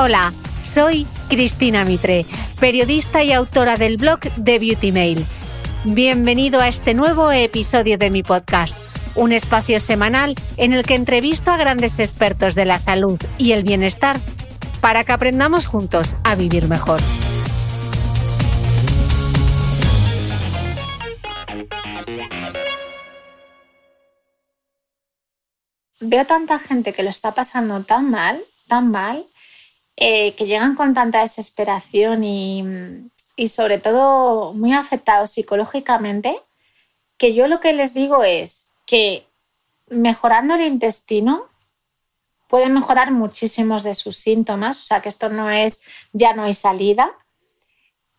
Hola, soy Cristina Mitre, periodista y autora del blog The Beauty Mail. Bienvenido a este nuevo episodio de mi podcast, un espacio semanal en el que entrevisto a grandes expertos de la salud y el bienestar para que aprendamos juntos a vivir mejor. Veo tanta gente que lo está pasando tan mal, tan mal, eh, que llegan con tanta desesperación y, y sobre todo muy afectados psicológicamente, que yo lo que les digo es que mejorando el intestino pueden mejorar muchísimos de sus síntomas, o sea que esto no es ya no hay salida,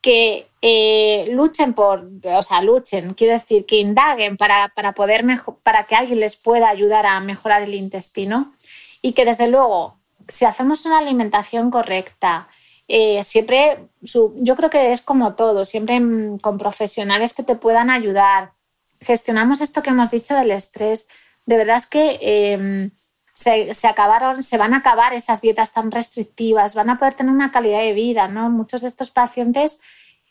que eh, luchen por, o sea, luchen, quiero decir, que indaguen para, para poder para que alguien les pueda ayudar a mejorar el intestino y que desde luego si hacemos una alimentación correcta, eh, siempre, yo creo que es como todo, siempre con profesionales que te puedan ayudar. Gestionamos esto que hemos dicho del estrés. De verdad es que em, se, acabaron, se van a acabar esas dietas tan restrictivas, van a poder tener una calidad de vida, ¿no? Muchos de estos pacientes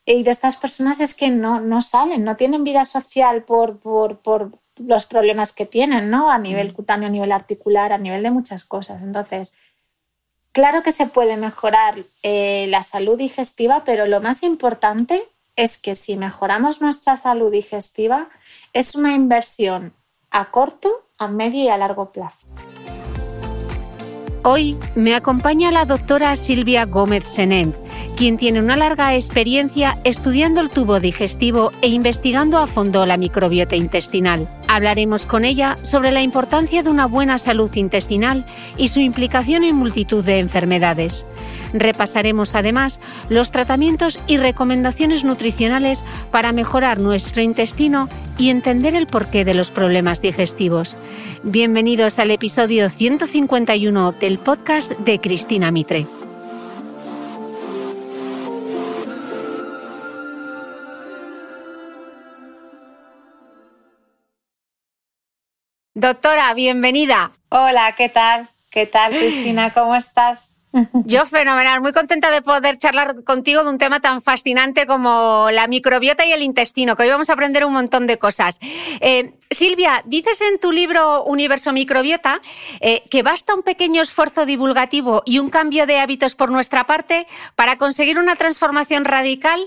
y de estas personas es que no, no salen, no tienen vida social por, por, por los problemas que tienen, ¿no? A nivel cutáneo, a nivel articular, a nivel de muchas cosas. Entonces, Claro que se puede mejorar eh, la salud digestiva, pero lo más importante es que si mejoramos nuestra salud digestiva, es una inversión a corto, a medio y a largo plazo. Hoy me acompaña la doctora Silvia Gómez Senent quien tiene una larga experiencia estudiando el tubo digestivo e investigando a fondo la microbiota intestinal. Hablaremos con ella sobre la importancia de una buena salud intestinal y su implicación en multitud de enfermedades. Repasaremos además los tratamientos y recomendaciones nutricionales para mejorar nuestro intestino y entender el porqué de los problemas digestivos. Bienvenidos al episodio 151 del podcast de Cristina Mitre. Doctora, bienvenida. Hola, ¿qué tal? ¿Qué tal, Cristina? ¿Cómo estás? Yo fenomenal, muy contenta de poder charlar contigo de un tema tan fascinante como la microbiota y el intestino, que hoy vamos a aprender un montón de cosas. Eh, Silvia, dices en tu libro Universo Microbiota eh, que basta un pequeño esfuerzo divulgativo y un cambio de hábitos por nuestra parte para conseguir una transformación radical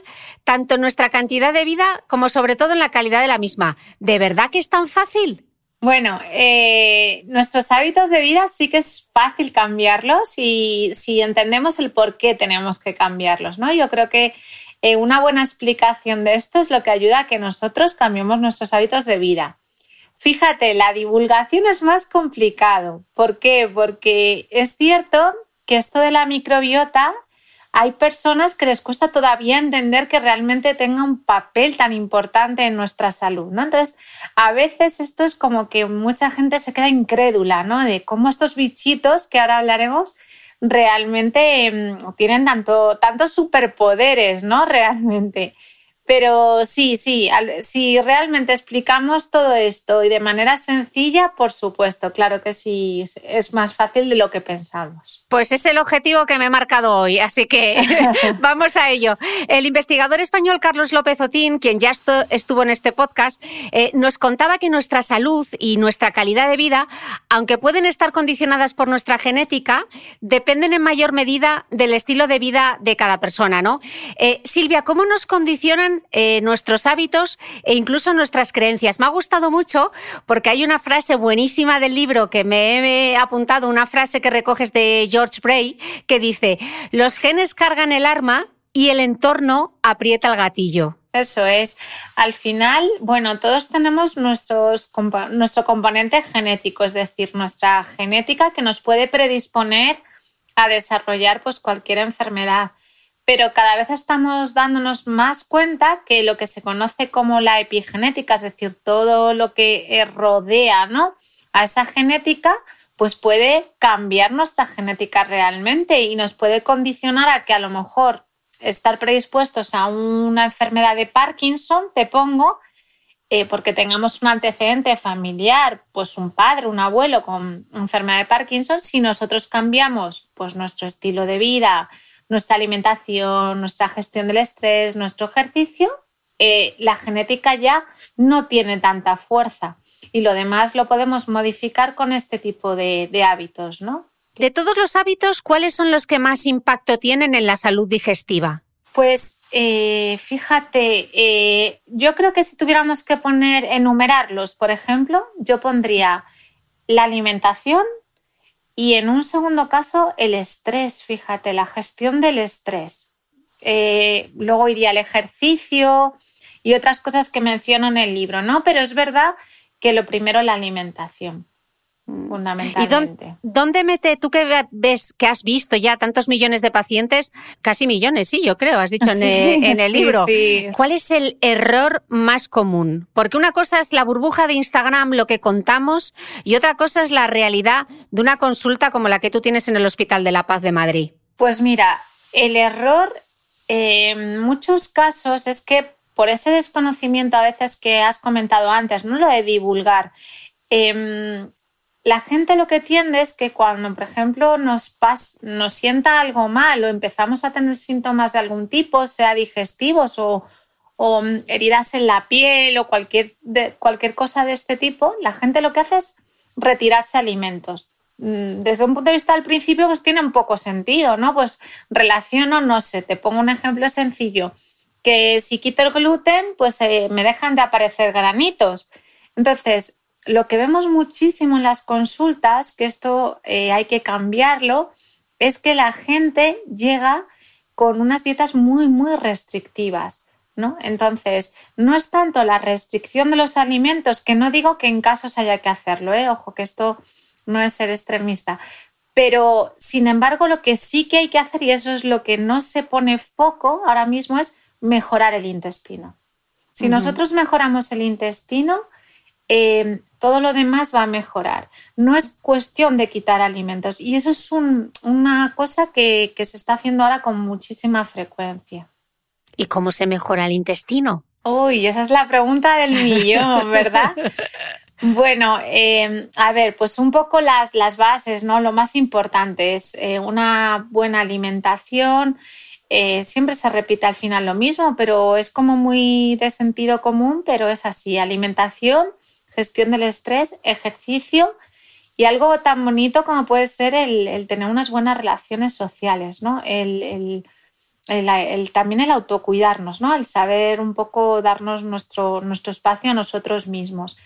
tanto en nuestra cantidad de vida como sobre todo en la calidad de la misma. ¿De verdad que es tan fácil? Bueno, eh, nuestros hábitos de vida sí que es fácil cambiarlos y si entendemos el por qué tenemos que cambiarlos, ¿no? Yo creo que eh, una buena explicación de esto es lo que ayuda a que nosotros cambiemos nuestros hábitos de vida. Fíjate, la divulgación es más complicado. ¿Por qué? Porque es cierto que esto de la microbiota hay personas que les cuesta todavía entender que realmente tenga un papel tan importante en nuestra salud, ¿no? Entonces, a veces esto es como que mucha gente se queda incrédula, ¿no? De cómo estos bichitos, que ahora hablaremos, realmente em, tienen tanto, tantos superpoderes, ¿no? Realmente. Pero sí, sí, si realmente explicamos todo esto y de manera sencilla, por supuesto, claro que sí, es más fácil de lo que pensamos. Pues es el objetivo que me he marcado hoy, así que vamos a ello. El investigador español Carlos López Otín, quien ya estuvo en este podcast, eh, nos contaba que nuestra salud y nuestra calidad de vida, aunque pueden estar condicionadas por nuestra genética, dependen en mayor medida del estilo de vida de cada persona, ¿no? Eh, Silvia, ¿cómo nos condicionan eh, nuestros hábitos e incluso nuestras creencias. Me ha gustado mucho porque hay una frase buenísima del libro que me he apuntado, una frase que recoges de George Bray, que dice, los genes cargan el arma y el entorno aprieta el gatillo. Eso es. Al final, bueno, todos tenemos nuestros, nuestro componente genético, es decir, nuestra genética que nos puede predisponer a desarrollar pues, cualquier enfermedad pero cada vez estamos dándonos más cuenta que lo que se conoce como la epigenética, es decir, todo lo que eh, rodea ¿no? a esa genética, pues puede cambiar nuestra genética realmente y nos puede condicionar a que a lo mejor estar predispuestos a una enfermedad de Parkinson, te pongo, eh, porque tengamos un antecedente familiar, pues un padre, un abuelo con enfermedad de Parkinson, si nosotros cambiamos pues nuestro estilo de vida, nuestra alimentación, nuestra gestión del estrés, nuestro ejercicio, eh, la genética ya no tiene tanta fuerza y lo demás lo podemos modificar con este tipo de, hábitos, ¿no? De todos los hábitos, ¿cuáles son los que más impacto tienen en la salud digestiva? Pues eh, fíjate, eh, yo creo que si tuviéramos que poner, enumerarlos, por ejemplo, yo pondría la alimentación, y en un segundo caso, el estrés, fíjate, la gestión del estrés. Eh, luego iría el ejercicio y otras cosas que menciono en el libro, ¿no? Pero es verdad que lo primero la alimentación. Fundamentalmente. ¿Y dónde, mete, tú que ves, que has visto ya tantos millones de pacientes, casi millones, sí, yo creo, has dicho en, el, libro, ¿cuál es el error más común? Porque una cosa es la burbuja de Instagram, lo que contamos, y otra cosa es la realidad de una consulta como la que tú tienes en el Hospital de la Paz de Madrid. Pues mira, el error eh, en muchos casos es que por ese desconocimiento a veces que has comentado antes, no lo de divulgar, em, la gente lo que tiende es que cuando, por ejemplo, nos, nos sienta algo mal o empezamos a tener síntomas de algún tipo, sea digestivos o, mm, heridas en la piel o cualquier, cualquier cosa de este tipo, la gente lo que hace es retirarse alimentos. Mm, desde un punto de vista al principio, pues tiene un poco sentido, ¿no? Pues relaciono, no sé, te pongo un ejemplo sencillo, que si quito el gluten, pues eh, me dejan de aparecer granitos. Entonces, lo que vemos muchísimo en las consultas, que esto eh, hay que cambiarlo, es que la gente llega con unas dietas muy, muy restrictivas. ¿no? Entonces, no es tanto la restricción de los alimentos, que no digo que en casos haya que hacerlo, ¿eh? ojo, que esto no es ser extremista, pero sin embargo, lo que sí que hay que hacer, y eso es lo que no se pone foco ahora mismo, es mejorar el intestino. Si nosotros mejoramos el intestino, eh, todo lo demás va a mejorar. No es cuestión de quitar alimentos y eso es una cosa que, se está haciendo ahora con muchísima frecuencia. ¿Y cómo se mejora el intestino? Uy, esa es la pregunta del millón, ¿verdad? Bueno, em, a ver, pues un poco las, las, bases, ¿no? Lo más importante es eh, una buena alimentación. Eh, siempre se repite al final lo mismo, pero es como muy de sentido común, pero es así. Alimentación, gestión del estrés, ejercicio y algo tan bonito como puede ser el, tener unas buenas relaciones sociales, ¿no? El, también el autocuidarnos, ¿no? El saber un poco darnos nuestro, nuestro espacio a nosotros mismos.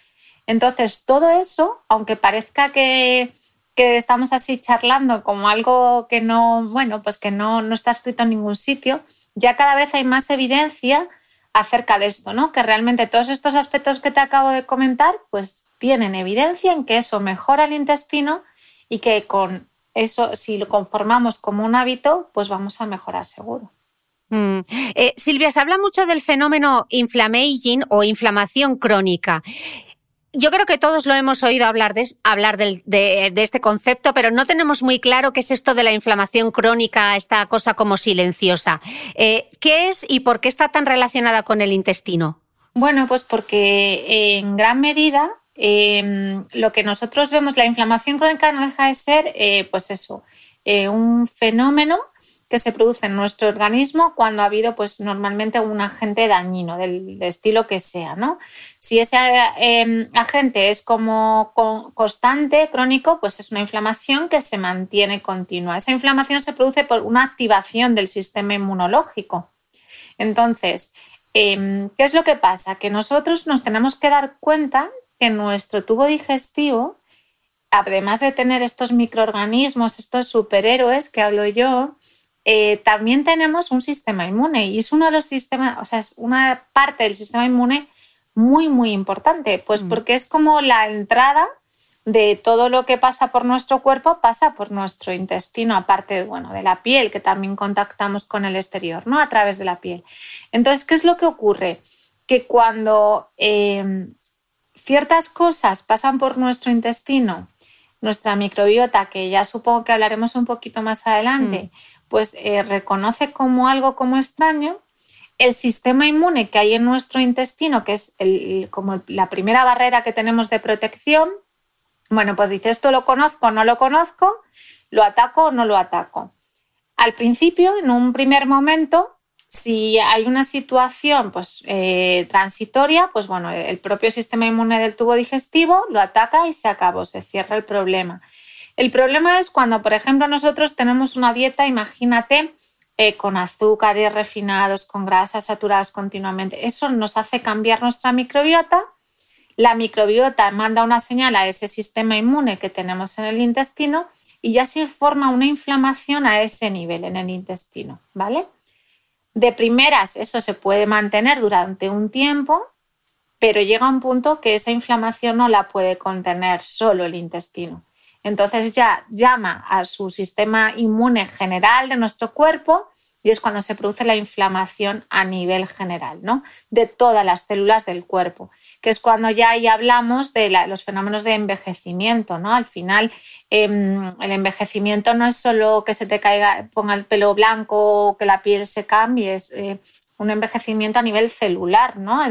Entonces, todo eso, aunque parezca que, que, estamos así charlando como algo que no, bueno, pues que no, no está escrito en ningún sitio, ya cada vez hay más evidencia acerca de esto, ¿no? Que realmente todos estos aspectos que te acabo de comentar, pues tienen evidencia en que eso mejora el intestino y que con eso, si lo conformamos como un hábito, pues vamos a mejorar seguro. Mm. Eh, Silvia, se habla mucho del fenómeno inflammaging o inflamación crónica yo creo que todos lo hemos oído hablar, de, hablar de, este concepto, pero no tenemos muy claro qué es esto de la inflamación crónica, esta cosa como silenciosa. Eh, ¿Qué es y por qué está tan relacionada con el intestino? Bueno, pues porque en gran medida em, lo que nosotros vemos, la inflamación crónica no deja de ser, eh, pues eso, eh, un fenómeno que se produce en nuestro organismo cuando ha habido pues normalmente un agente dañino del, estilo que sea, ¿no? Si ese em, agente es como constante, crónico, pues es una inflamación que se mantiene continua. Esa inflamación se produce por una activación del sistema inmunológico. Entonces, em, ¿qué es lo que pasa? Que nosotros nos tenemos que dar cuenta que nuestro tubo digestivo, además de tener estos microorganismos, estos superhéroes que hablo yo, eh, también tenemos un sistema inmune y es uno de los sistemas, o sea, es una parte del sistema inmune muy, muy importante, pues mm. porque es como la entrada de todo lo que pasa por nuestro cuerpo pasa por nuestro intestino, aparte bueno, de la piel, que también contactamos con el exterior, ¿no? A través de la piel. Entonces, ¿qué es lo que ocurre? Que cuando em, ciertas cosas pasan por nuestro intestino, nuestra microbiota, que ya supongo que hablaremos un poquito más adelante, mm pues eh, reconoce como algo como extraño el sistema inmune que hay en nuestro intestino, que es como la primera barrera que tenemos de protección, bueno, pues dice esto lo conozco, no lo conozco, lo ataco o no lo ataco. Al principio, en un primer momento, si hay una situación pues, eh, transitoria, pues bueno, el propio sistema inmune del tubo digestivo lo ataca y se acabó, se cierra el problema. El problema es cuando, por ejemplo, nosotros tenemos una dieta, imagínate, eh, con azúcares refinados, con grasas saturadas continuamente. Eso nos hace cambiar nuestra microbiota. La microbiota manda una señal a ese sistema inmune que tenemos en el intestino y ya se forma una inflamación a ese nivel en el intestino, ¿vale? De primeras, eso se puede mantener durante un tiempo, pero llega un punto que esa inflamación no la puede contener solo el intestino. Entonces ya llama a su sistema inmune general de nuestro cuerpo y es cuando se produce la inflamación a nivel general, ¿no? De todas las células del cuerpo, que es cuando ya ahí hablamos de los fenómenos de envejecimiento, ¿no? Al final, em, el envejecimiento no es solo que se te caiga, ponga el pelo blanco o que la piel se cambie, es, eh, un envejecimiento a nivel celular, ¿no?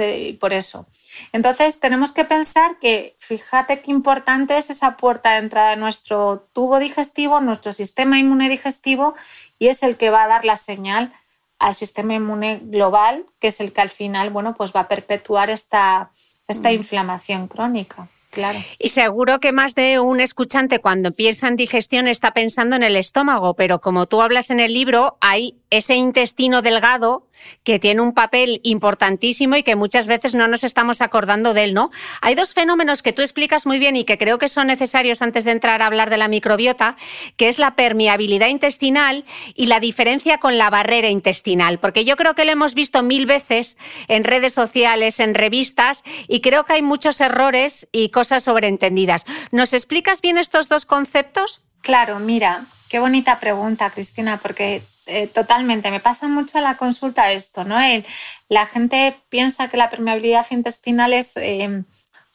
por eso. Entonces, tenemos que pensar que, fíjate qué importante es esa puerta de entrada de nuestro tubo digestivo, nuestro sistema inmune digestivo, y es el que va a dar la señal al sistema inmune global, que es el que al final, bueno, pues va a perpetuar esta, esta mm. inflamación crónica. Claro. Y seguro que más de un escuchante cuando piensa en digestión está pensando en el estómago, pero como tú hablas en el libro, hay ese intestino delgado que tiene un papel importantísimo y que muchas veces no nos estamos acordando de él, ¿no? Hay dos fenómenos que tú explicas muy bien y que creo que son necesarios antes de entrar a hablar de la microbiota, que es la permeabilidad intestinal y la diferencia con la barrera intestinal, porque yo creo que lo hemos visto mil veces en redes sociales, en revistas, y creo que hay muchos errores y cosas sobreentendidas. ¿Nos explicas bien estos dos conceptos? Claro, mira, qué bonita pregunta, Cristina, porque eh, totalmente. Me pasa mucho en la consulta esto, ¿no? la gente piensa que la permeabilidad intestinal es, eh,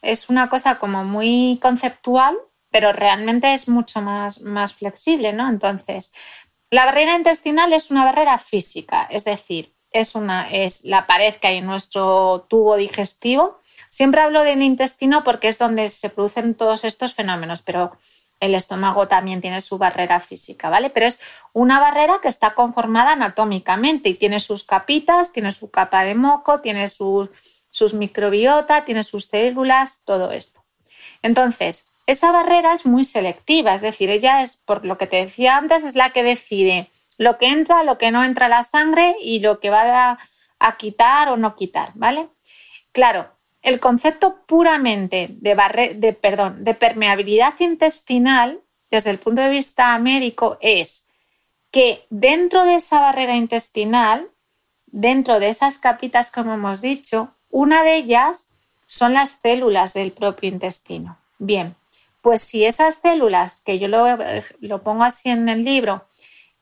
es una cosa como muy conceptual, pero realmente es mucho más, más flexible, ¿no? Entonces, la barrera intestinal es una barrera física, es decir, es, una, es la pared que hay en nuestro tubo digestivo. Siempre hablo del intestino porque es donde se producen todos estos fenómenos, pero el estómago también tiene su barrera física, ¿vale? Pero es una barrera que está conformada anatómicamente y tiene sus capitas, tiene su capa de moco, tiene sus, microbiota, tiene sus células, todo esto. Entonces, esa barrera es muy selectiva, es decir, ella es, por lo que te decía antes, es la que decide lo que entra, lo que no entra a la sangre y lo que va a quitar o no quitar, ¿vale? Claro, el concepto puramente de, de, perdón, de permeabilidad intestinal, desde el punto de vista médico, es que dentro de esa barrera intestinal dentro de esas capitas, como hemos dicho, una de ellas son las células del propio intestino. Bien, pues si esas células, que yo lo, pongo así en el libro,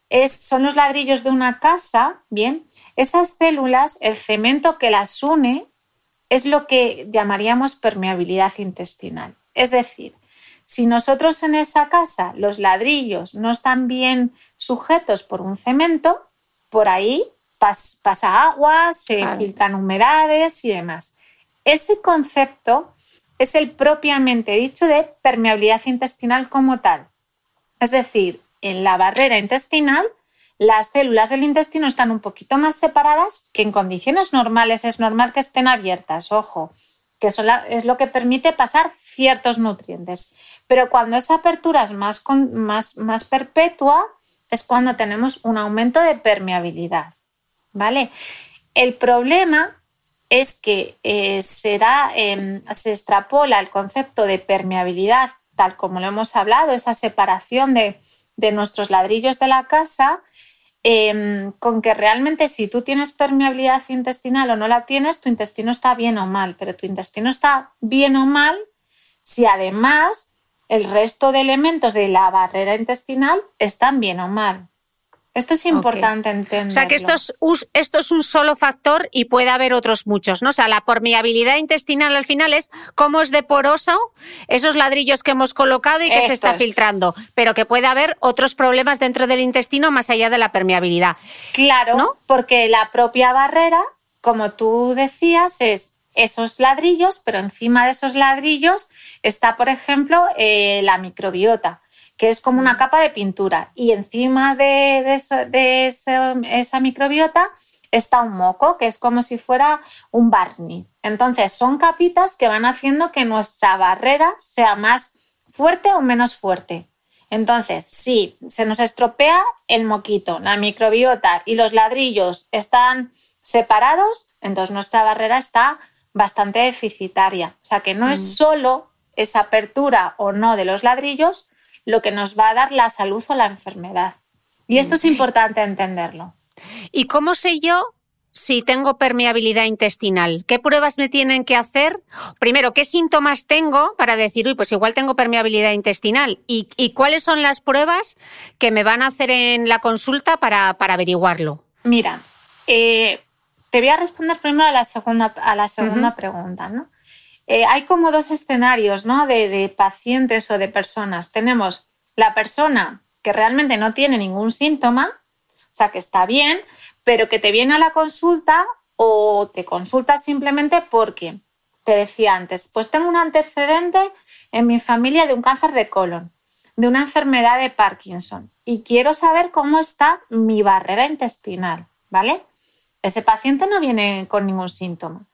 es, son los ladrillos de una casa, bien, esas células, el cemento que las une, es lo que llamaríamos permeabilidad intestinal. Es decir, si nosotros en esa casa los ladrillos no están bien sujetos por un cemento, por ahí pasa agua, se filtran humedades y demás. Ese concepto es el propiamente dicho de permeabilidad intestinal como tal. Es decir, en la barrera intestinal, las células del intestino están un poquito más separadas, que en condiciones normales es normal que estén abiertas, ojo, que es lo que permite pasar ciertos nutrientes. Pero cuando esa apertura es más, más, más perpetua, es cuando tenemos un aumento de permeabilidad. ¿Vale? El problema es que eh, se, em, se extrapola el concepto de permeabilidad, tal como lo hemos hablado, esa separación de, nuestros ladrillos de la casa, em, con que realmente si tú tienes permeabilidad intestinal o no la tienes, tu intestino está bien o mal, pero tu intestino está bien o mal si además el resto de elementos de la barrera intestinal están bien o mal. Esto es importante entender. O sea, que esto es, esto es un solo factor y puede haber otros muchos, ¿no? O sea, la permeabilidad intestinal al final es cómo es de poroso esos ladrillos que hemos colocado y que se está filtrando, pero que puede haber otros problemas dentro del intestino más allá de la permeabilidad. Claro, ¿no? porque la propia barrera, como tú decías, es esos ladrillos, pero encima de esos ladrillos está, por ejemplo, eh, la microbiota que es como una mm. capa de pintura. Y encima de, esa microbiota está un moco, que es como si fuera un barniz. Entonces, son capitas que van haciendo que nuestra barrera sea más fuerte o menos fuerte. Entonces, si se nos estropea el moquito, la microbiota y los ladrillos están separados, entonces nuestra barrera está bastante deficitaria. O sea que no es mm. solo esa apertura o no de los ladrillos, lo que nos va a dar la salud o la enfermedad. Y esto es mm. importante entenderlo. ¿Y cómo sé yo si tengo permeabilidad intestinal? ¿Qué pruebas me tienen que hacer? Primero, ¿qué síntomas tengo para decir, uy, pues igual tengo permeabilidad intestinal? ¿Y, cuáles son las pruebas que me van a hacer en la consulta para, averiguarlo? Mira, eh, te voy a responder primero a la segunda, a la segunda pregunta, ¿no? Eh, hay como dos escenarios ¿no? de, pacientes o de personas. Tenemos la persona que realmente no tiene ningún síntoma, o sea, que está bien, pero que te viene a la consulta o te consulta simplemente porque, te decía antes, pues tengo un antecedente en mi familia de un cáncer de colon, de una enfermedad de Parkinson y quiero saber cómo está mi barrera intestinal, ¿vale? Ese paciente no viene con ningún síntoma.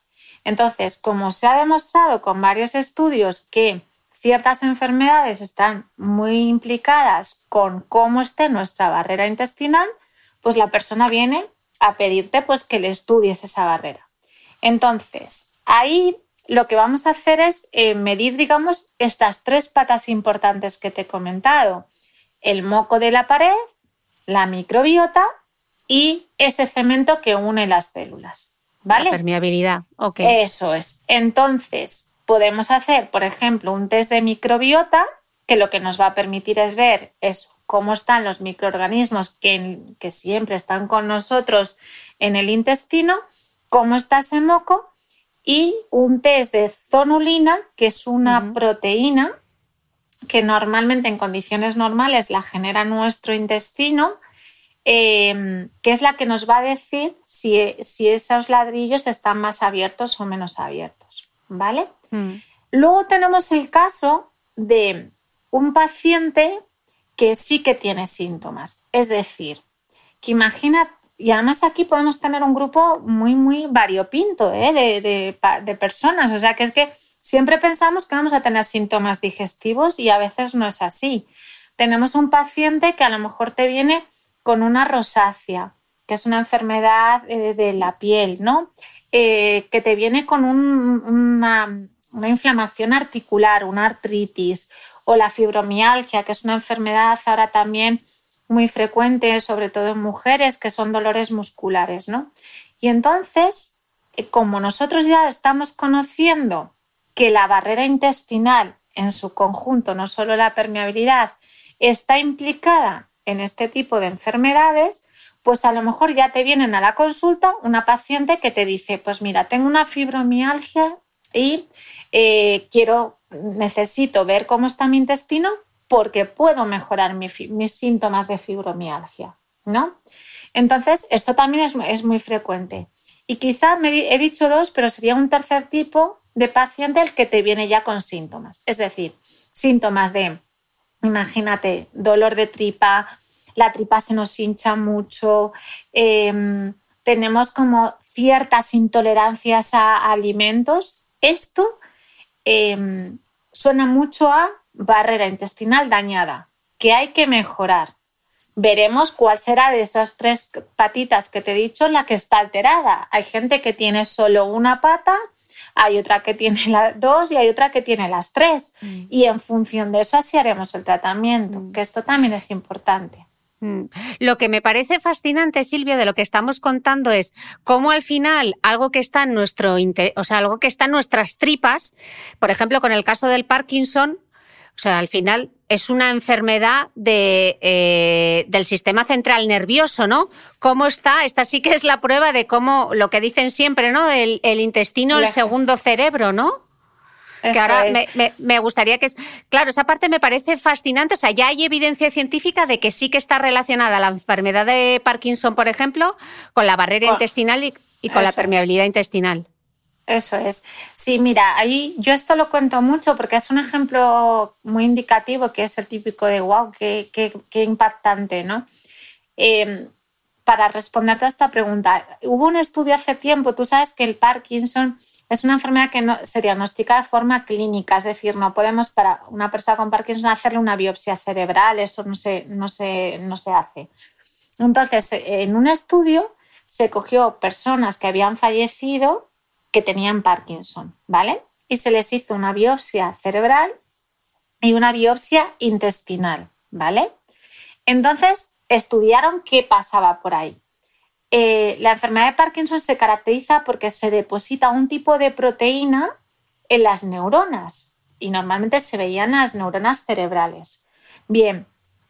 Entonces, como se ha demostrado con varios estudios que ciertas enfermedades están muy implicadas con cómo esté nuestra barrera intestinal, pues la persona viene a pedirte pues que le estudies esa barrera. Entonces, ahí lo que vamos a hacer es eh, medir, digamos, estas tres patas importantes que te he comentado. El moco de la pared, la microbiota y ese cemento que une las células. ¿Vale? permeabilidad, ok. Eso es. Entonces, podemos hacer, por ejemplo, un test de microbiota, que lo que nos va a permitir es ver es cómo están los microorganismos que, que siempre están con nosotros en el intestino, cómo está ese moco, y un test de zonulina, que es una proteína que normalmente en condiciones normales la genera nuestro intestino Em, que es la que nos va a decir si, esos ladrillos están más abiertos o menos abiertos. ¿Vale? Mm. Luego tenemos el caso de un paciente que sí que tiene síntomas. Es decir, que imagina, y además aquí podemos tener un grupo muy, muy variopinto ¿eh? de, de, personas. O sea, que es que siempre pensamos que vamos a tener síntomas digestivos y a veces no es así. Tenemos un paciente que a lo mejor te viene con una rosácea, que es una enfermedad eh, de la piel, ¿no? Eh, que te viene con una, inflamación articular, una artritis, o la fibromialgia, que es una enfermedad ahora también muy frecuente, sobre todo en mujeres, que son dolores musculares, ¿no? Y entonces, eh, como nosotros ya estamos conociendo que la barrera intestinal en su conjunto, no solo la permeabilidad, está implicada en este tipo de enfermedades, pues a lo mejor ya te vienen a la consulta una paciente que te dice, pues mira, tengo una fibromialgia y eh, quiero, necesito ver cómo está mi intestino porque puedo mejorar mis síntomas de fibromialgia, ¿no? Entonces, esto también es, muy frecuente. Y quizá he dicho dos, pero sería un tercer tipo de paciente el que te viene ya con síntomas. Es decir, síntomas de, imagínate, dolor de tripa, la tripa se nos hincha mucho, em, tenemos como ciertas intolerancias a alimentos. Esto em, suena mucho a barrera intestinal dañada, que hay que mejorar. Veremos cuál será de esas tres patitas que te he dicho la que está alterada. Hay gente que tiene solo una pata, hay otra que tiene las dos y hay otra que tiene las tres. Mm. Y en función de eso así haremos el tratamiento, mm. que esto también es importante. Mm. Lo que me parece fascinante, Silvia, de lo que estamos contando es cómo al final algo que está en nuestro, o sea, algo que está en nuestras tripas, por ejemplo, con el caso del Parkinson, o sea, al final es una enfermedad de, eh, del sistema central nervioso, ¿no? ¿Cómo está? Esta sí que es la prueba de cómo, lo que dicen siempre, ¿no? El, el intestino, el segundo cerebro, ¿no? que ahora me, gustaría que es. Claro, esa parte me parece fascinante. O sea, ya hay evidencia científica de que sí que está relacionada la enfermedad de Parkinson, por ejemplo, con la barrera intestinal y, con la permeabilidad intestinal. Eso es. Sí, mira, ahí yo esto lo cuento mucho porque es un ejemplo muy indicativo que es el típico de wow, qué, qué, impactante, ¿no? Em, para responderte a esta pregunta, hubo un estudio hace tiempo, tú sabes que el Parkinson es una enfermedad que no, se diagnostica de forma clínica, es decir, no podemos para una persona con Parkinson hacerle una biopsia cerebral, eso no se, no se, no se hace. Entonces, en un estudio se cogió personas que habían fallecido que tenían Parkinson, ¿vale? Y se les hizo una biopsia cerebral y una biopsia intestinal, ¿vale? Entonces, estudiaron qué pasaba por ahí. Eh, la enfermedad de Parkinson se caracteriza porque se deposita un tipo de proteína en las neuronas y normalmente se veían las neuronas cerebrales. Bien,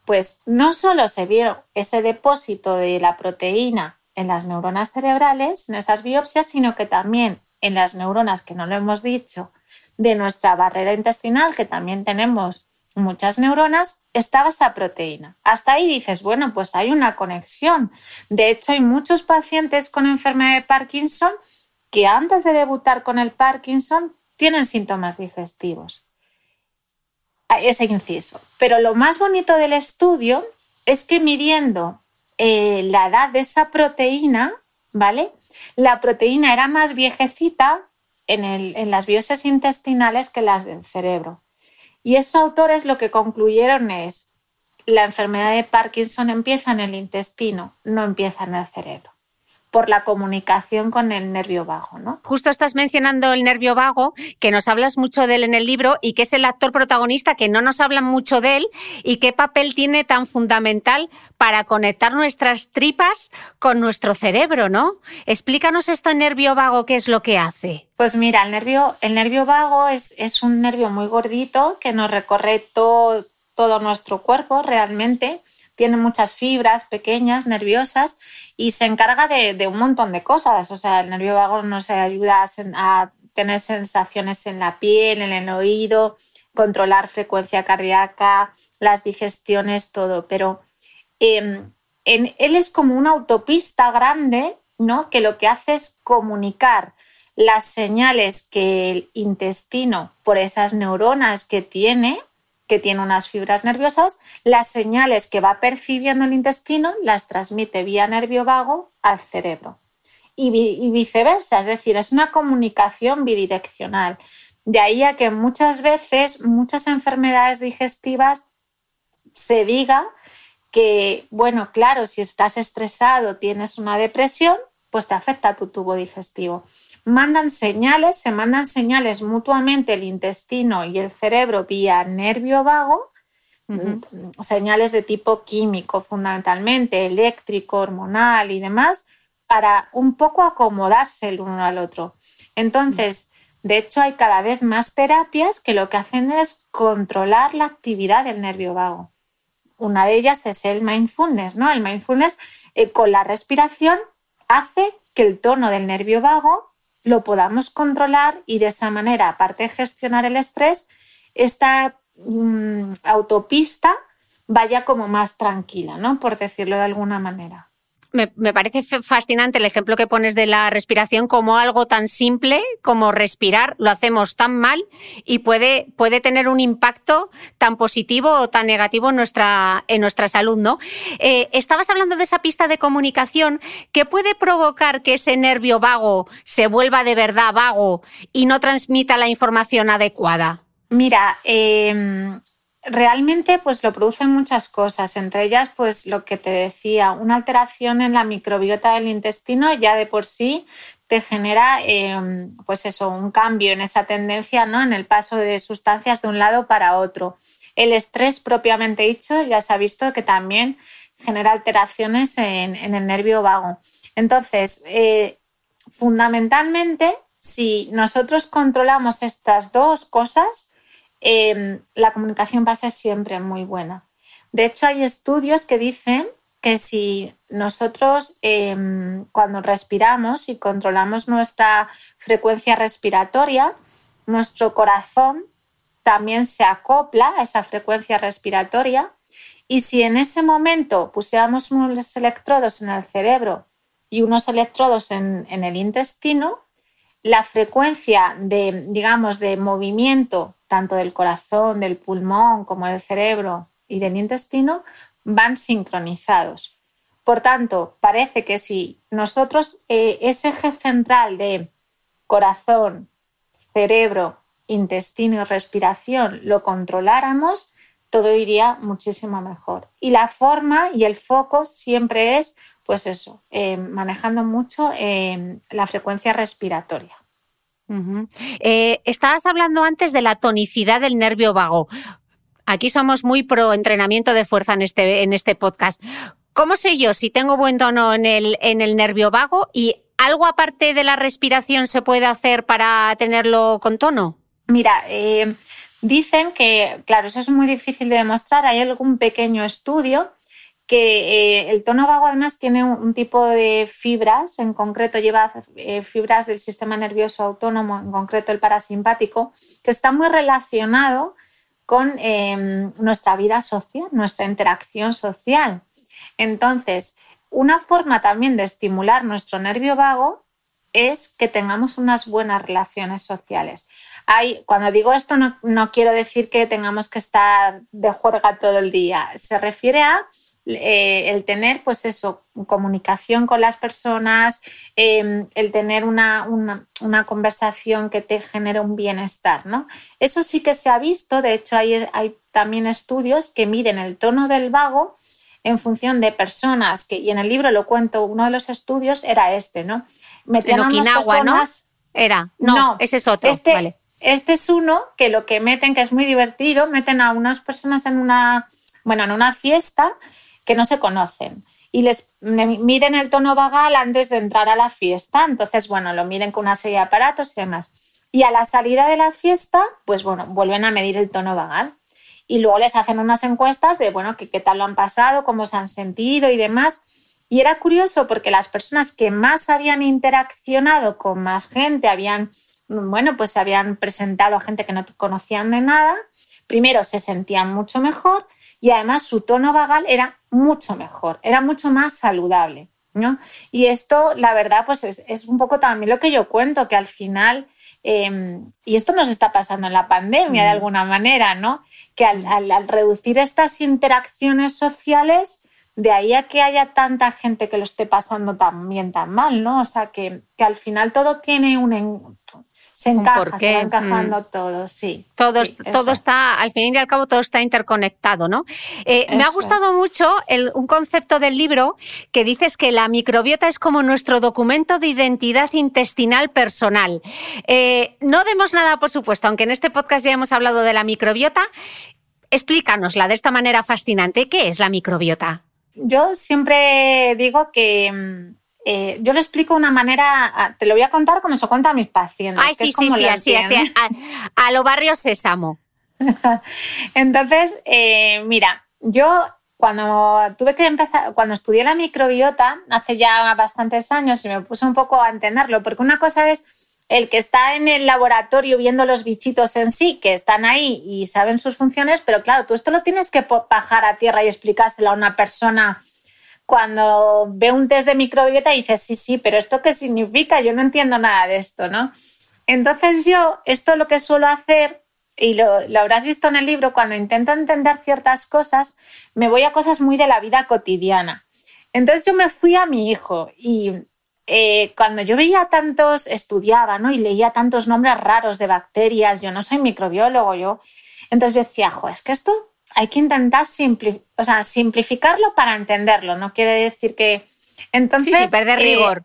pues no solo se vio ese depósito de la proteína en las neuronas cerebrales, en esas biopsias, sino que también en las neuronas, que no lo hemos dicho, de nuestra barrera intestinal, que también tenemos muchas neuronas, estaba esa proteína. Hasta ahí dices, bueno, pues hay una conexión. De hecho, hay muchos pacientes con enfermedad de Parkinson que antes de debutar con el Parkinson tienen síntomas digestivos. Ese inciso. Pero lo más bonito del estudio es que midiendo eh, la edad de esa proteína, ¿vale? La proteína era más viejecita en, en las biopsias intestinales que las del cerebro. Y esos autores lo que concluyeron es, la enfermedad de Parkinson empieza en el intestino, no empieza en el cerebro por la comunicación con el nervio vago, ¿no? Justo estás mencionando el nervio vago, que nos hablas mucho de él en el libro y que es el actor protagonista que no nos hablan mucho de él y qué papel tiene tan fundamental para conectar nuestras tripas con nuestro cerebro, ¿no? Explícanos esto en nervio vago, qué es lo que hace. Pues mira, el nervio, el nervio vago es, es un nervio muy gordito que nos recorre todo, todo nuestro cuerpo realmente tiene muchas fibras pequeñas, nerviosas, y se encarga de, un montón de cosas. O sea, el nervio vago nos ayuda a, tener sensaciones en la piel, en el oído, controlar frecuencia cardíaca, las digestiones, todo. Pero em, él es como una autopista grande, ¿no? Que lo que hace es comunicar las señales que el intestino, por esas neuronas que tiene, que tiene unas fibras nerviosas, las señales que va percibiendo el intestino las transmite vía nervio vago al cerebro. Y, viceversa, es decir, es una comunicación bidireccional. De ahí a que muchas veces, muchas enfermedades digestivas se diga que, bueno, claro, si estás estresado, tienes una depresión, pues te afecta tu tubo digestivo mandan señales, se mandan señales mutuamente el intestino y el cerebro vía nervio vago señales de tipo químico fundamentalmente, eléctrico, hormonal y demás, para un poco acomodarse el uno al otro. Entonces, de hecho, hay cada vez más terapias que lo que hacen es controlar la actividad del nervio vago. Una de ellas es el mindfulness, ¿no? El mindfulness eh, con la respiración hace que el tono del nervio vago lo podamos controlar y de esa manera, aparte de gestionar el estrés, esta mm, autopista vaya como más tranquila, ¿no? Por decirlo de alguna manera me, parece fascinante el ejemplo que pones de la respiración como algo tan simple como respirar, lo hacemos tan mal y puede, puede tener un impacto tan positivo o tan negativo en nuestra, en nuestra salud, ¿no? Eh, estabas hablando de esa pista de comunicación que puede provocar que ese nervio vago se vuelva de verdad vago y no transmita la información adecuada. Mira, eh, realmente pues lo producen muchas cosas, entre ellas pues lo que te decía, una alteración en la microbiota del intestino ya de por sí te genera em, pues eso, un cambio en esa tendencia, ¿no? En el paso de sustancias de un lado para otro. El estrés propiamente dicho ya se ha visto que también genera alteraciones en, el nervio vago. Entonces, eh, fundamentalmente, si nosotros controlamos estas dos cosas, Em, la comunicación va a ser siempre muy buena. De hecho, hay estudios que dicen que si nosotros em, cuando respiramos y controlamos nuestra frecuencia respiratoria, nuestro corazón también se acopla a esa frecuencia respiratoria y si en ese momento pusiéramos unos electrodos en el cerebro y unos electrodos en, en el intestino, la frecuencia de, digamos, de movimiento tanto del corazón, del pulmón como del cerebro y del intestino van sincronizados. Por tanto, parece que si nosotros eh, ese eje central de corazón, cerebro, intestino y respiración lo controláramos, todo iría muchísimo mejor. Y la forma y el foco siempre es, pues eso, eh, manejando mucho eh, la frecuencia respiratoria. Eh, estabas hablando antes de la tonicidad del nervio vago. Aquí somos muy pro entrenamiento de fuerza en este, en este podcast. ¿Cómo sé yo si tengo buen tono en el, en el nervio vago y algo aparte de la respiración se puede hacer para tenerlo con tono? Mira, eh, dicen que, claro, eso es muy difícil de demostrar. Hay algún pequeño estudio que eh, el tono vago además tiene un, tipo de fibras, en concreto lleva eh, fibras del sistema nervioso autónomo, en concreto el parasimpático, que está muy relacionado con em, nuestra vida social, nuestra interacción social. Entonces, una forma también de estimular nuestro nervio vago es que tengamos unas buenas relaciones sociales. Hay, cuando digo esto no, no quiero decir que tengamos que estar de juerga todo el día, se refiere a eh, el tener, pues eso, comunicación con las personas, em, el tener una, conversación que te genere un bienestar, ¿no? Eso sí que se ha visto, de hecho hay, hay también estudios que miden el tono del vago en función de personas que, y en el libro lo cuento, uno de los estudios era este, ¿no? Metían a ¿no? Era, no, ese es otro, este, Este es uno que lo que meten, que es muy divertido, meten a unas personas en una, bueno, en una fiesta que no se conocen y les miden el tono vagal antes de entrar a la fiesta. Entonces, bueno, lo miden con una serie de aparatos y demás. Y a la salida de la fiesta, pues bueno, vuelven a medir el tono vagal. Y luego les hacen unas encuestas de, bueno, qué tal lo han pasado, cómo se han sentido y demás. Y era curioso porque las personas que más habían interaccionado con más gente, habían, bueno, pues se habían presentado a gente que no conocían de nada, primero se sentían mucho mejor y además su tono vagal era mucho mejor, era mucho más saludable. ¿no? Y esto, la verdad, pues es, un poco también lo que yo cuento, que al final, em, y esto nos está pasando en la pandemia de alguna manera, ¿no? Que al, reducir estas interacciones sociales, de ahí a que haya tanta gente que lo esté pasando también tan mal, ¿no? O sea, que, que al final todo tiene un, se encaja, se va encajando mm. todo, sí. Todo, todo está, al fin y al cabo, todo está interconectado, ¿no? Eh, me ha gustado mucho un concepto del libro que dices que la microbiota es como nuestro documento de identidad intestinal personal. Eh, no demos nada, por supuesto, aunque en este podcast ya hemos hablado de la microbiota, explícanosla de esta manera fascinante. ¿Qué es la microbiota? Yo siempre digo que mm, eh, yo lo explico de una manera, te lo voy a contar como se cuenta a mis pacientes. Ay, sí, sí, sí, así, así, a, lo barrio sésamo. Entonces, eh, mira, yo cuando tuve que empezar, cuando estudié la microbiota hace ya bastantes años y me puse un poco a entenderlo, porque una cosa es el que está en el laboratorio viendo los bichitos en sí, que están ahí y saben sus funciones, pero claro, tú esto lo tienes que bajar a tierra y explicárselo a una persona cuando ve un test de microbiota dice, sí, sí, pero ¿esto qué significa? Yo no entiendo nada de esto, ¿no? Entonces yo, esto lo que suelo hacer, y lo, habrás visto en el libro, cuando intento entender ciertas cosas, me voy a cosas muy de la vida cotidiana. Entonces yo me fui a mi hijo y eh, cuando yo veía tantos, estudiaba, ¿no? Y leía tantos nombres raros de bacterias, yo no soy microbiólogo, yo. Entonces decía, jo, es que esto hay que intentar simplificarlo para entenderlo, no quiere decir que... Entonces, sí, perder eh, rigor.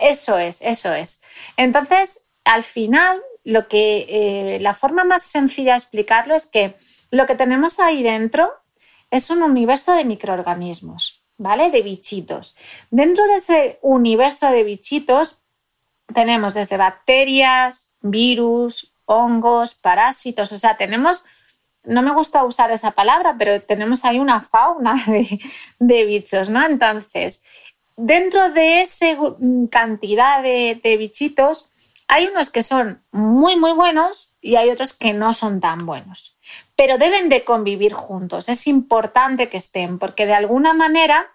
Eso es, eso es. Entonces, al final, lo que, eh, la forma más sencilla de explicarlo es que lo que tenemos ahí dentro es un universo de microorganismos, ¿vale? De bichitos. Dentro de ese universo de bichitos tenemos desde bacterias, virus, hongos, parásitos, o sea, tenemos no me gusta usar esa palabra, pero tenemos ahí una fauna de, bichos, ¿no? Entonces, dentro de esa cantidad de, bichitos, hay unos que son muy, muy buenos y hay otros que no son tan buenos. Pero deben de convivir juntos. Es importante que estén, porque de alguna manera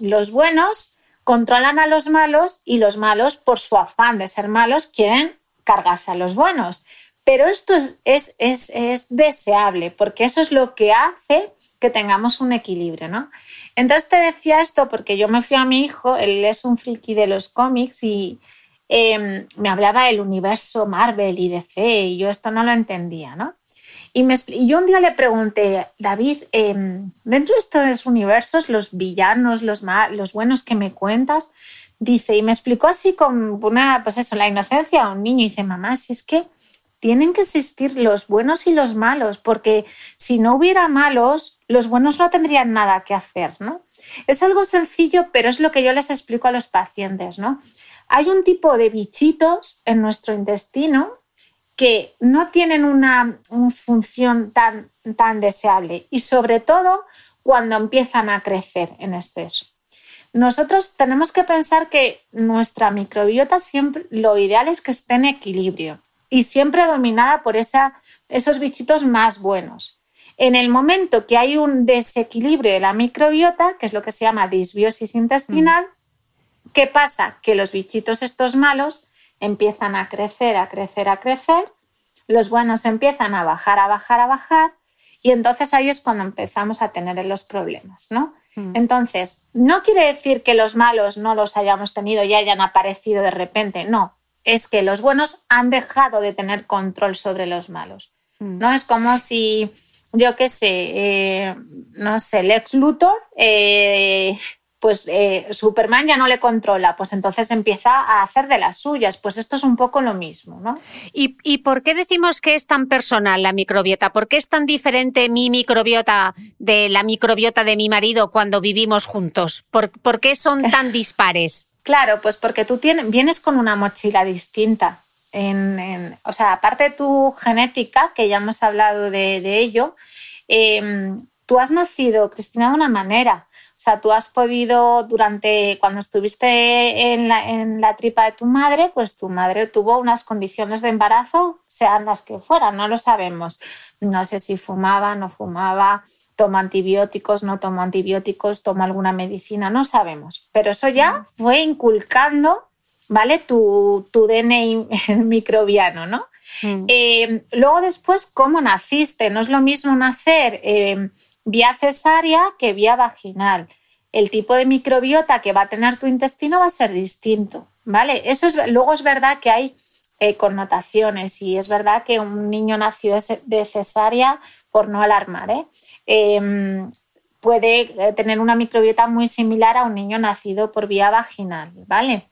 los buenos controlan a los malos y los malos, por su afán de ser malos, quieren cargarse a los buenos. Pero esto es, es, deseable porque eso es lo que hace que tengamos un equilibrio, ¿no? Entonces te decía esto porque yo me fui a mi hijo, él es un friki de los cómics y em, me hablaba del universo Marvel y DC y yo esto no lo entendía, ¿no? Y, yo un día le pregunté, David, em, dentro de estos universos, los villanos, los, los buenos que me cuentas, dice, y me explicó así con una, pues eso, la inocencia a un niño, y dice, mamá, si es que tienen que existir los buenos y los malos, porque si no hubiera malos, los buenos no tendrían nada que hacer, ¿no? Es algo sencillo, pero es lo que yo les explico a los pacientes, ¿no? Hay un tipo de bichitos en nuestro intestino que no tienen una, función tan, tan deseable y sobre todo cuando empiezan a crecer en exceso. Nosotros tenemos que pensar que nuestra microbiota siempre, lo ideal es que esté en equilibrio y siempre dominada por esa, esos bichitos más buenos. En el momento que hay un desequilibrio de la microbiota, que es lo que se llama disbiosis intestinal, ¿qué pasa? Que los bichitos estos malos empiezan a crecer, a crecer, a crecer, los buenos empiezan a bajar, a bajar, a bajar, y entonces ahí es cuando empezamos a tener los problemas, ¿no? Mm. Entonces, no quiere decir que los malos no los hayamos tenido y hayan aparecido de repente, no, es que los buenos han dejado de tener control sobre los malos. Mm. ¿no? Es como si, yo qué sé, eh, no sé, Lex Luthor, eh, pues eh, Superman ya no le controla, pues entonces empieza a hacer de las suyas. Pues esto es un poco lo mismo, ¿no? ¿Y, y por qué decimos que es tan personal la microbiota? ¿Por qué es tan diferente mi microbiota de la microbiota de mi marido cuando vivimos juntos? ¿Por, por qué son tan dispares? Claro, pues porque tú tienes, vienes con una mochila distinta. En, o sea, aparte de tu genética, que ya hemos hablado de, ello, em, tú has nacido, Cristina, de una manera. O sea, tú has podido, durante, cuando estuviste en la, en la, tripa de tu madre, pues tu madre tuvo unas condiciones de embarazo, sean las que fueran, no lo sabemos. No sé si fumaba, no fumaba, toma antibióticos, no toma antibióticos, toma alguna medicina, no sabemos. Pero eso ya fue inculcando, ¿vale? Tu, tu DNI microbiano, ¿no? Mm. Eh, luego después, ¿cómo naciste? No es lo mismo nacer eh, vía cesárea que vía vaginal. El tipo de microbiota que va a tener tu intestino va a ser distinto, ¿vale? Eso es, luego es verdad que hay eh, connotaciones y es verdad que un niño nacido de cesárea, por no alarmar, ¿eh? Em, puede eh, tener una microbiota muy similar a un niño nacido por vía vaginal, ¿vale?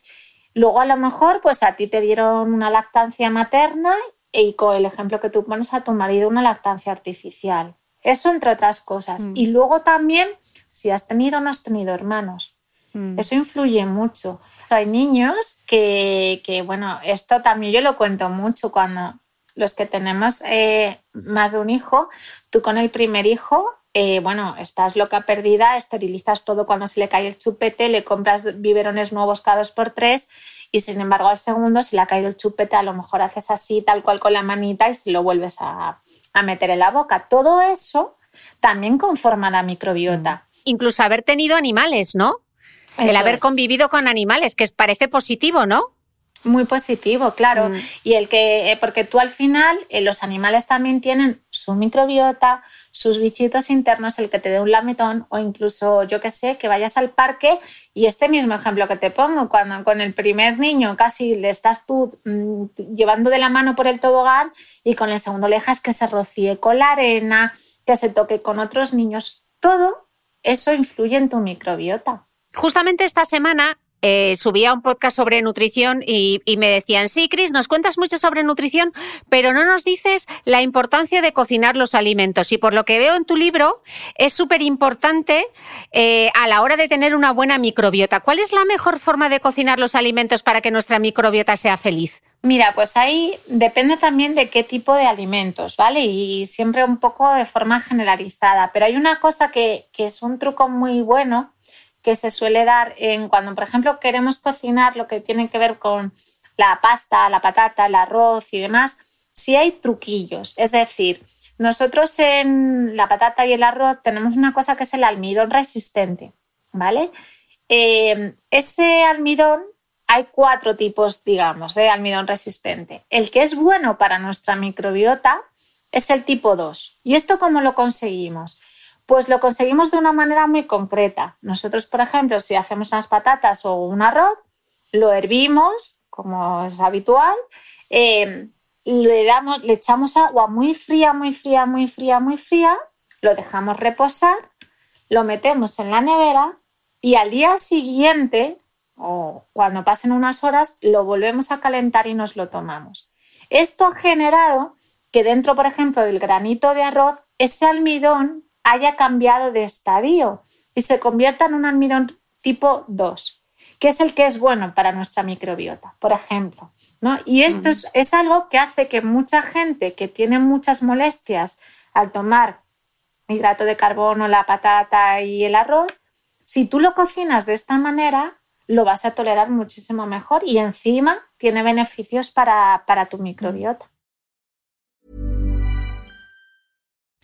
Luego a lo mejor pues a ti te dieron una lactancia materna y con el ejemplo que tú pones a tu marido una lactancia artificial. Eso entre otras cosas. Mm. Y luego también si has tenido o no has tenido hermanos. Mm. Eso influye mucho. Hay niños que, que, bueno, esto también yo lo cuento mucho cuando los que tenemos eh, más de un hijo, tú con el primer hijo, eh, bueno, estás loca perdida, esterilizas todo cuando se le cae el chupete, le compras biberones nuevos cada dos por tres y sin embargo al segundo, si le ha caído el chupete, a lo mejor haces así, tal cual con la manita y se lo vuelves a, a meter en la boca. Todo eso también conforma la microbiota. Incluso haber tenido animales, ¿no? el haber es. convivido con animales, que parece positivo, ¿no? Muy positivo, claro. Mm. Y el que, eh, porque tú al final, eh, los animales también tienen su microbiota, sus bichitos internos, el que te dé un lametón o incluso, yo que sé, que vayas al parque y este mismo ejemplo que te pongo, cuando con el primer niño casi le estás tú mm, llevando de la mano por el tobogán y con el segundo le dejas que se rocíe con la arena, que se toque con otros niños, todo eso influye en tu microbiota. Justamente esta semana eh, subía un podcast sobre nutrición y, me decían, sí, Cris, nos cuentas mucho sobre nutrición, pero no nos dices la importancia de cocinar los alimentos. Y por lo que veo en tu libro, es súper importante eh, a la hora de tener una buena microbiota. ¿Cuál es la mejor forma de cocinar los alimentos para que nuestra microbiota sea feliz? Mira, pues ahí depende también de qué tipo de alimentos, ¿vale? Y siempre un poco de forma generalizada. Pero hay una cosa que es un truco muy bueno que se suele dar en cuando, por ejemplo, queremos cocinar lo que tiene que ver con la pasta, la patata, el arroz y demás, sí hay truquillos. Es decir, nosotros en la patata y el arroz tenemos una cosa que es el almidón resistente, ¿vale? Eh, ese almidón hay cuatro tipos, digamos, de almidón resistente. El que es bueno para nuestra microbiota es el tipo 2. ¿Y esto cómo lo conseguimos? Pues lo conseguimos de una manera muy concreta. Nosotros, por ejemplo, si hacemos unas patatas o un arroz, lo hervimos, como es habitual, eh, le, damos, le echamos agua muy fría, muy fría, muy fría, muy fría, lo dejamos reposar, lo metemos en la nevera y al día siguiente o cuando pasen unas horas lo volvemos a calentar y nos lo tomamos. Esto ha generado que dentro, por ejemplo, del granito de arroz, ese almidón haya cambiado de estadio y se convierta en un almidón tipo 2, que es el que es bueno para nuestra microbiota, por ejemplo. ¿no? Y esto es, es algo que hace que mucha gente que tiene muchas molestias al tomar hidrato de carbono, la patata y el arroz, si tú lo cocinas de esta manera, lo vas a tolerar muchísimo mejor y encima tiene beneficios para, para tu microbiota.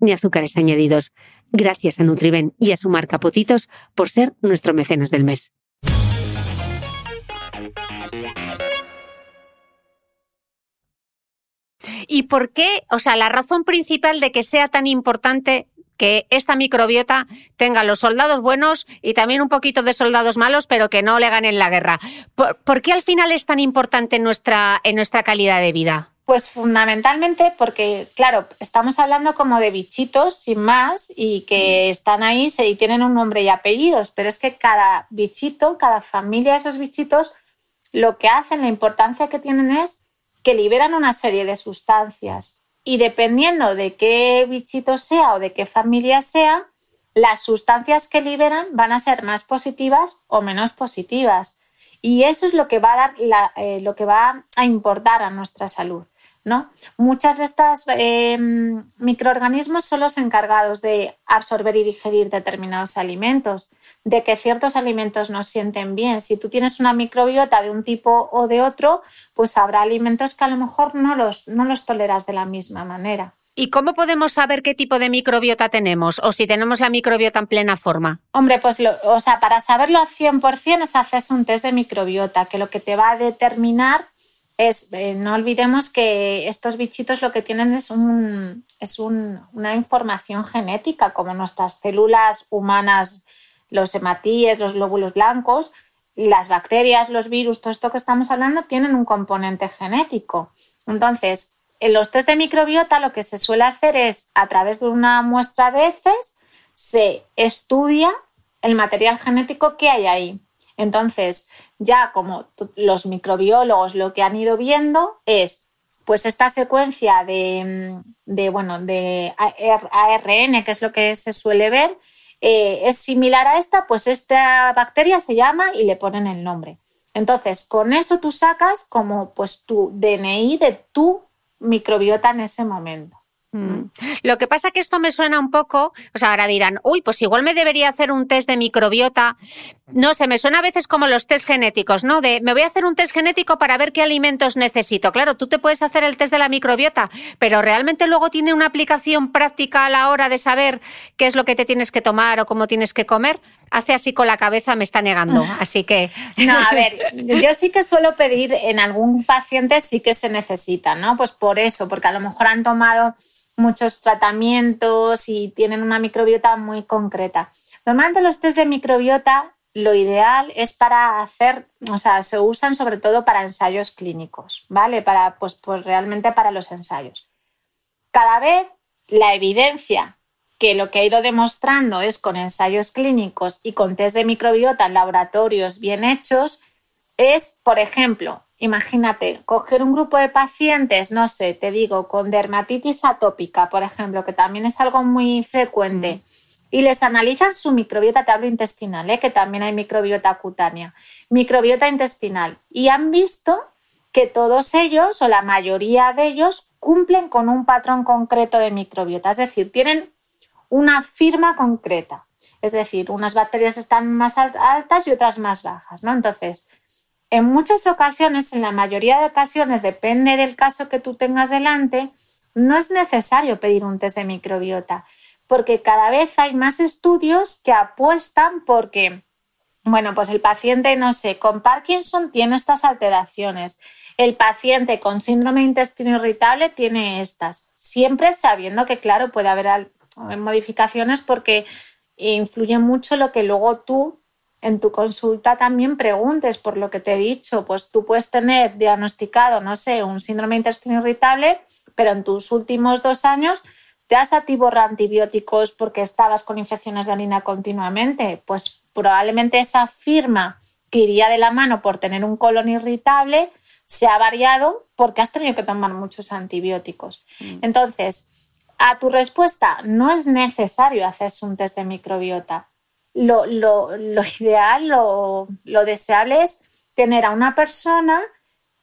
ni azúcares añadidos. Gracias a Nutriben y a su marca Potitos por ser nuestro mecenas del mes. ¿Y por qué? O sea, la razón principal de que sea tan importante que esta microbiota tenga los soldados buenos y también un poquito de soldados malos, pero que no le ganen la guerra. ¿Por, qué al final es tan importante nuestra, en nuestra calidad de vida? Pues fundamentalmente porque, claro, estamos hablando como de bichitos sin más y que están ahí y tienen un nombre y apellidos, pero es que cada bichito, cada familia de esos bichitos, lo que hacen, la importancia que tienen es que liberan una serie de sustancias y dependiendo de qué bichito sea o de qué familia sea, las sustancias que liberan van a ser más positivas o menos positivas. Y eso es lo que va a, dar eh, lo que va a importar a nuestra salud. ¿No? Muchas de estas em, microorganismos son los encargados de absorber y digerir determinados alimentos, de que ciertos alimentos nos sienten bien. Si tú tienes una microbiota de un tipo o de otro, pues habrá alimentos que a lo mejor no los, no los toleras de la misma manera. ¿Y cómo podemos saber qué tipo de microbiota tenemos o si tenemos la microbiota en plena forma? Hombre, pues o sea, para saberlo al 100% es hacerse un test de microbiota, que lo que te va a determinar es, eh, no olvidemos que estos bichitos lo que tienen es, un, es una información genética, como nuestras células humanas, los hematíes, los glóbulos blancos, las bacterias, los virus, todo esto que estamos hablando, tienen un componente genético. Entonces, en los test de microbiota lo que se suele hacer es, a través de una muestra de heces, se estudia el material genético que hay ahí. Entonces, ya como los microbiólogos lo que han ido viendo es pues esta secuencia de, de bueno, de ARN, que es lo que se suele ver, eh, es similar a esta, pues esta bacteria se llama y le ponen el nombre. Entonces, con eso tú sacas como pues tu DNI de tu microbiota en ese momento. Mm. Lo que pasa que esto me suena un poco, o sea, ahora dirán, uy, pues igual me debería hacer un test de microbiota. No sé, me suena a veces como los test genéticos, ¿no? De me voy a hacer un test genético para ver qué alimentos necesito. Claro, tú te puedes hacer el test de la microbiota, pero realmente luego tiene una aplicación práctica a la hora de saber qué es lo que te tienes que tomar o cómo tienes que comer. Hace así con la cabeza, me está negando. Así que. No, a ver, yo sí que suelo pedir en algún paciente sí que se necesita, ¿no? Pues por eso, porque a lo mejor han tomado muchos tratamientos y tienen una microbiota muy concreta. Normalmente los test de microbiota lo ideal es para hacer, o sea, se usan sobre todo para ensayos clínicos, ¿vale? Para, pues, pues realmente para los ensayos. Cada vez la evidencia que lo que ha ido demostrando es con ensayos clínicos y con test de microbiota en laboratorios bien hechos, es, por ejemplo, Imagínate, coger un grupo de pacientes, no sé, te digo, con dermatitis atópica, por ejemplo, que también es algo muy frecuente, y les analizan su microbiota, te hablo intestinal, ¿eh? que también hay microbiota cutánea, microbiota intestinal, y han visto que todos ellos o la mayoría de ellos cumplen con un patrón concreto de microbiota, es decir, tienen una firma concreta, es decir, unas bacterias están más altas y otras más bajas, ¿no? Entonces, en muchas ocasiones, en la mayoría de ocasiones, depende del caso que tú tengas delante, no es necesario pedir un test de microbiota, porque cada vez hay más estudios que apuestan porque, bueno, pues el paciente, no sé, con Parkinson tiene estas alteraciones, el paciente con síndrome de intestino irritable tiene estas, siempre sabiendo que, claro, puede haber modificaciones porque influye mucho lo que luego tú en tu consulta también preguntes por lo que te he dicho. Pues tú puedes tener diagnosticado, no sé, un síndrome de intestino irritable, pero en tus últimos dos años te has atiborrado antibióticos porque estabas con infecciones de orina continuamente. Pues probablemente esa firma que iría de la mano por tener un colon irritable se ha variado porque has tenido que tomar muchos antibióticos. Mm. Entonces, a tu respuesta, no es necesario hacerse un test de microbiota lo, ideal, lo, deseable es tener a una persona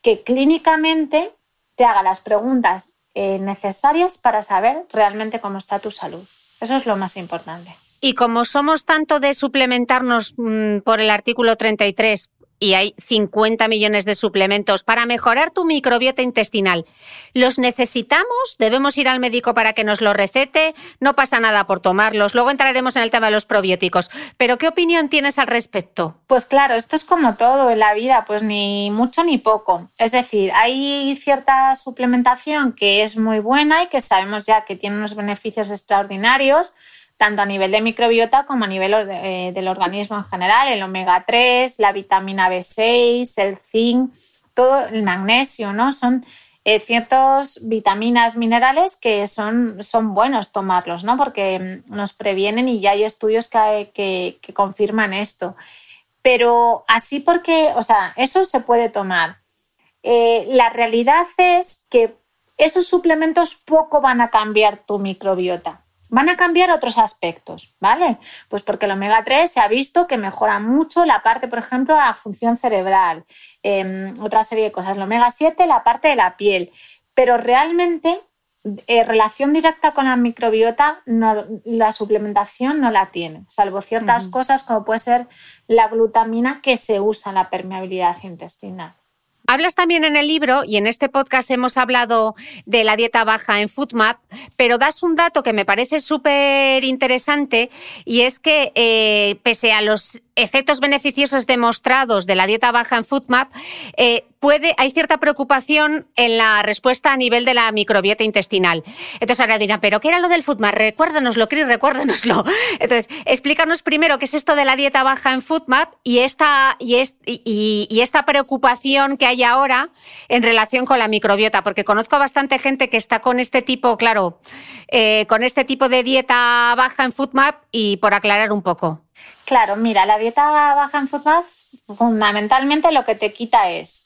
que clínicamente te haga las preguntas eh, necesarias para saber realmente cómo está tu salud. Eso es lo más importante. Y como somos tanto de suplementarnos mm, por el artículo 33 y hay 50 millones de suplementos para mejorar tu microbiota intestinal. ¿Los necesitamos? ¿Debemos ir al médico para que nos lo recete? No pasa nada por tomarlos. Luego entraremos en el tema de los probióticos. Pero ¿qué opinión tienes al respecto? Pues claro, esto es como todo en la vida, pues ni mucho ni poco. Es decir, hay cierta suplementación que es muy buena y que sabemos ya que tiene unos beneficios extraordinarios tanto a nivel de microbiota como a nivel eh, del organismo en general, el omega 3, la vitamina B6, el zinc, todo el magnesio, ¿no? Son eh, ciertas vitaminas, minerales que son, son buenos tomarlos, ¿no? Porque mm, nos previenen y ya hay estudios que, que confirman esto. Pero así porque, o sea, eso se puede tomar. Eh, la realidad es que esos suplementos poco van a cambiar tu microbiota van a cambiar otros aspectos, ¿vale? Pues porque el omega 3 se ha visto que mejora mucho la parte, por ejemplo, la función cerebral, em, otra serie de cosas. El omega 7, la parte de la piel. Pero realmente, eh, relación directa con la microbiota, la suplementación no la tiene, salvo ciertas cosas como puede ser la glutamina que se usa en la permeabilidad intestinal. Hablas también en el libro y en este podcast hemos hablado de la dieta baja en FoodMap, pero das un dato que me parece súper interesante y es que eh, pese a los efectos beneficiosos demostrados de la dieta baja en FoodMap, eh, puede, hay cierta preocupación en la respuesta a nivel de la microbiota intestinal. Entonces ahora dirán, ¿pero qué era lo del FoodMap? Recuérdanoslo, Cris, recuérdanoslo. Entonces, explícanos primero qué es esto de la dieta baja en FoodMap y esta, y, esta preocupación que hay ahora en relación con la microbiota, porque conozco a bastante gente que está con este tipo, claro, eh, con este tipo de dieta baja en FoodMap y por aclarar un poco. Claro, mira, la dieta baja en FoodMap fundamentalmente lo que te quita es,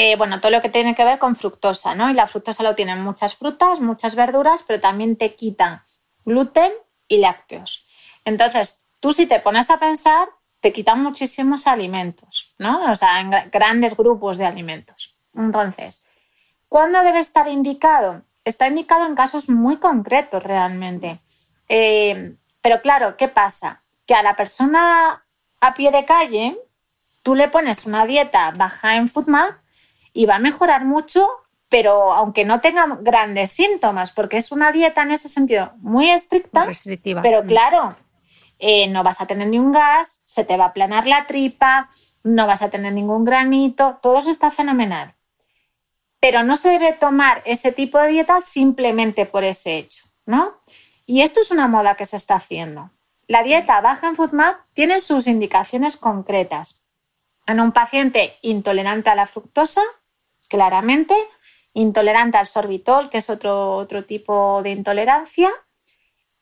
eh, bueno, todo lo que tiene que ver con fructosa, ¿no? Y la fructosa lo tienen muchas frutas, muchas verduras, pero también te quitan gluten y lácteos. Entonces, tú si te pones a pensar, te quitan muchísimos alimentos, ¿no? O sea, en grandes grupos de alimentos. Entonces, ¿cuándo debe estar indicado? Está indicado en casos muy concretos realmente. Eh, pero claro, ¿qué pasa? que a la persona a pie de calle tú le pones una dieta baja en FoodMap y va a mejorar mucho, pero aunque no tenga grandes síntomas, porque es una dieta en ese sentido muy estricta, restrictiva. pero mm. claro, eh, no vas a tener ni un gas, se te va a aplanar la tripa, no vas a tener ningún granito, todo eso está fenomenal. Pero no se debe tomar ese tipo de dieta simplemente por ese hecho, ¿no? Y esto es una moda que se está haciendo. La dieta baja en FoodMap tiene sus indicaciones concretas. En un paciente intolerante a la fructosa, claramente, intolerante al sorbitol, que es otro, otro tipo de intolerancia.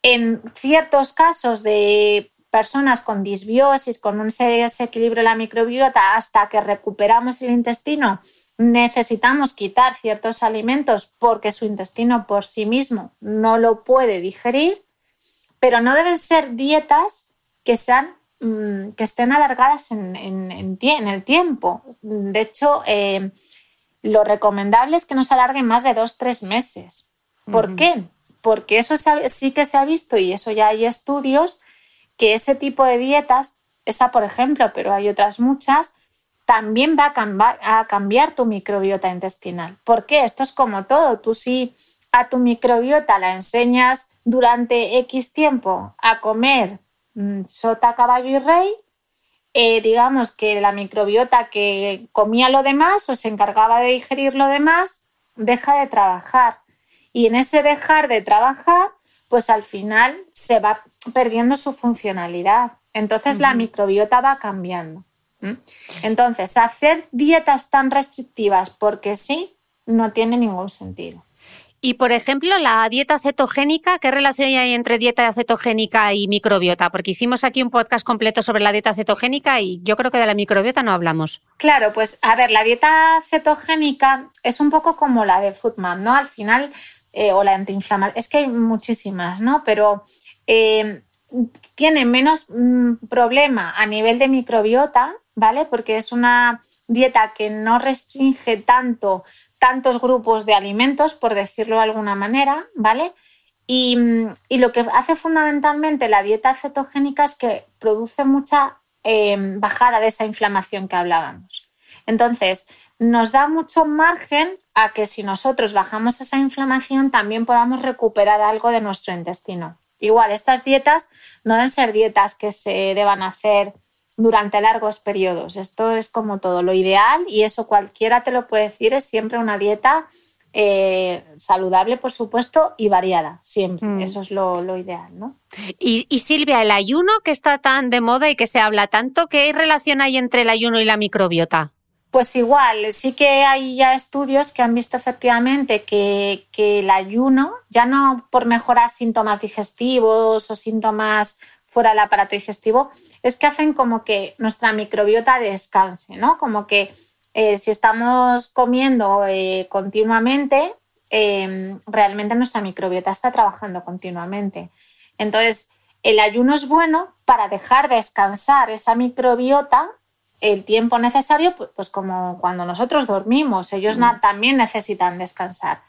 En ciertos casos de personas con disbiosis, con un desequilibrio de la microbiota, hasta que recuperamos el intestino, necesitamos quitar ciertos alimentos porque su intestino por sí mismo no lo puede digerir pero no deben ser dietas que sean mm, que estén alargadas en, el tiempo. De hecho, eh, lo recomendable es que no se alarguen más de dos, tres meses. ¿Por qué? Porque eso sí que se ha visto y eso ya hay estudios que ese tipo de dietas, esa por ejemplo, pero hay otras muchas, también va a cambiar, a cambiar tu microbiota intestinal. ¿Por qué? Esto es como todo. Tú sí a tu microbiota la enseñas durante X tiempo a comer mm, sota, caballo y rey, eh, digamos que la microbiota que comía lo demás o se encargaba de digerir lo demás, deja de trabajar. Y en ese dejar de trabajar, pues al final se va perdiendo su funcionalidad. Entonces la microbiota va cambiando. Entonces, hacer dietas tan restrictivas porque sí, no tiene ningún sentido. Y, por ejemplo, la dieta cetogénica, ¿qué relación hay entre dieta cetogénica y microbiota? Porque hicimos aquí un podcast completo sobre la dieta cetogénica y yo creo que de la microbiota no hablamos. Claro, pues a ver, la dieta cetogénica es un poco como la de FoodMap, ¿no? Al final, eh, o la antiinflamatoria, es que hay muchísimas, ¿no? Pero eh, tiene menos mm, problema a nivel de microbiota, ¿vale? Porque es una dieta que no restringe tanto tantos grupos de alimentos, por decirlo de alguna manera, ¿vale? Y, lo que hace fundamentalmente la dieta cetogénica es que produce mucha em, bajada de esa inflamación que hablábamos. Entonces, nos da mucho margen a que si nosotros bajamos esa inflamación también podamos recuperar algo de nuestro intestino. Igual, estas dietas no deben ser dietas que se deban hacer durante largos periodos. Esto es como todo lo ideal y eso cualquiera te lo puede decir, es siempre una dieta eh, saludable, por supuesto, y variada, siempre. Mm. Eso es lo, ideal, ¿no? Y, y, Silvia, el ayuno que está tan de moda y que se habla tanto, ¿qué relación hay entre el ayuno y la microbiota? Pues igual, sí que hay ya estudios que han visto efectivamente que, el ayuno, ya no por mejorar síntomas digestivos o síntomas fuera del aparato digestivo, es que hacen como que nuestra microbiota descanse, ¿no? Como que eh, si estamos comiendo eh, continuamente, em, realmente nuestra microbiota está trabajando continuamente. Entonces, el ayuno es bueno para dejar descansar esa microbiota el tiempo necesario, pues, como cuando nosotros dormimos, ellos mm. también necesitan descansar.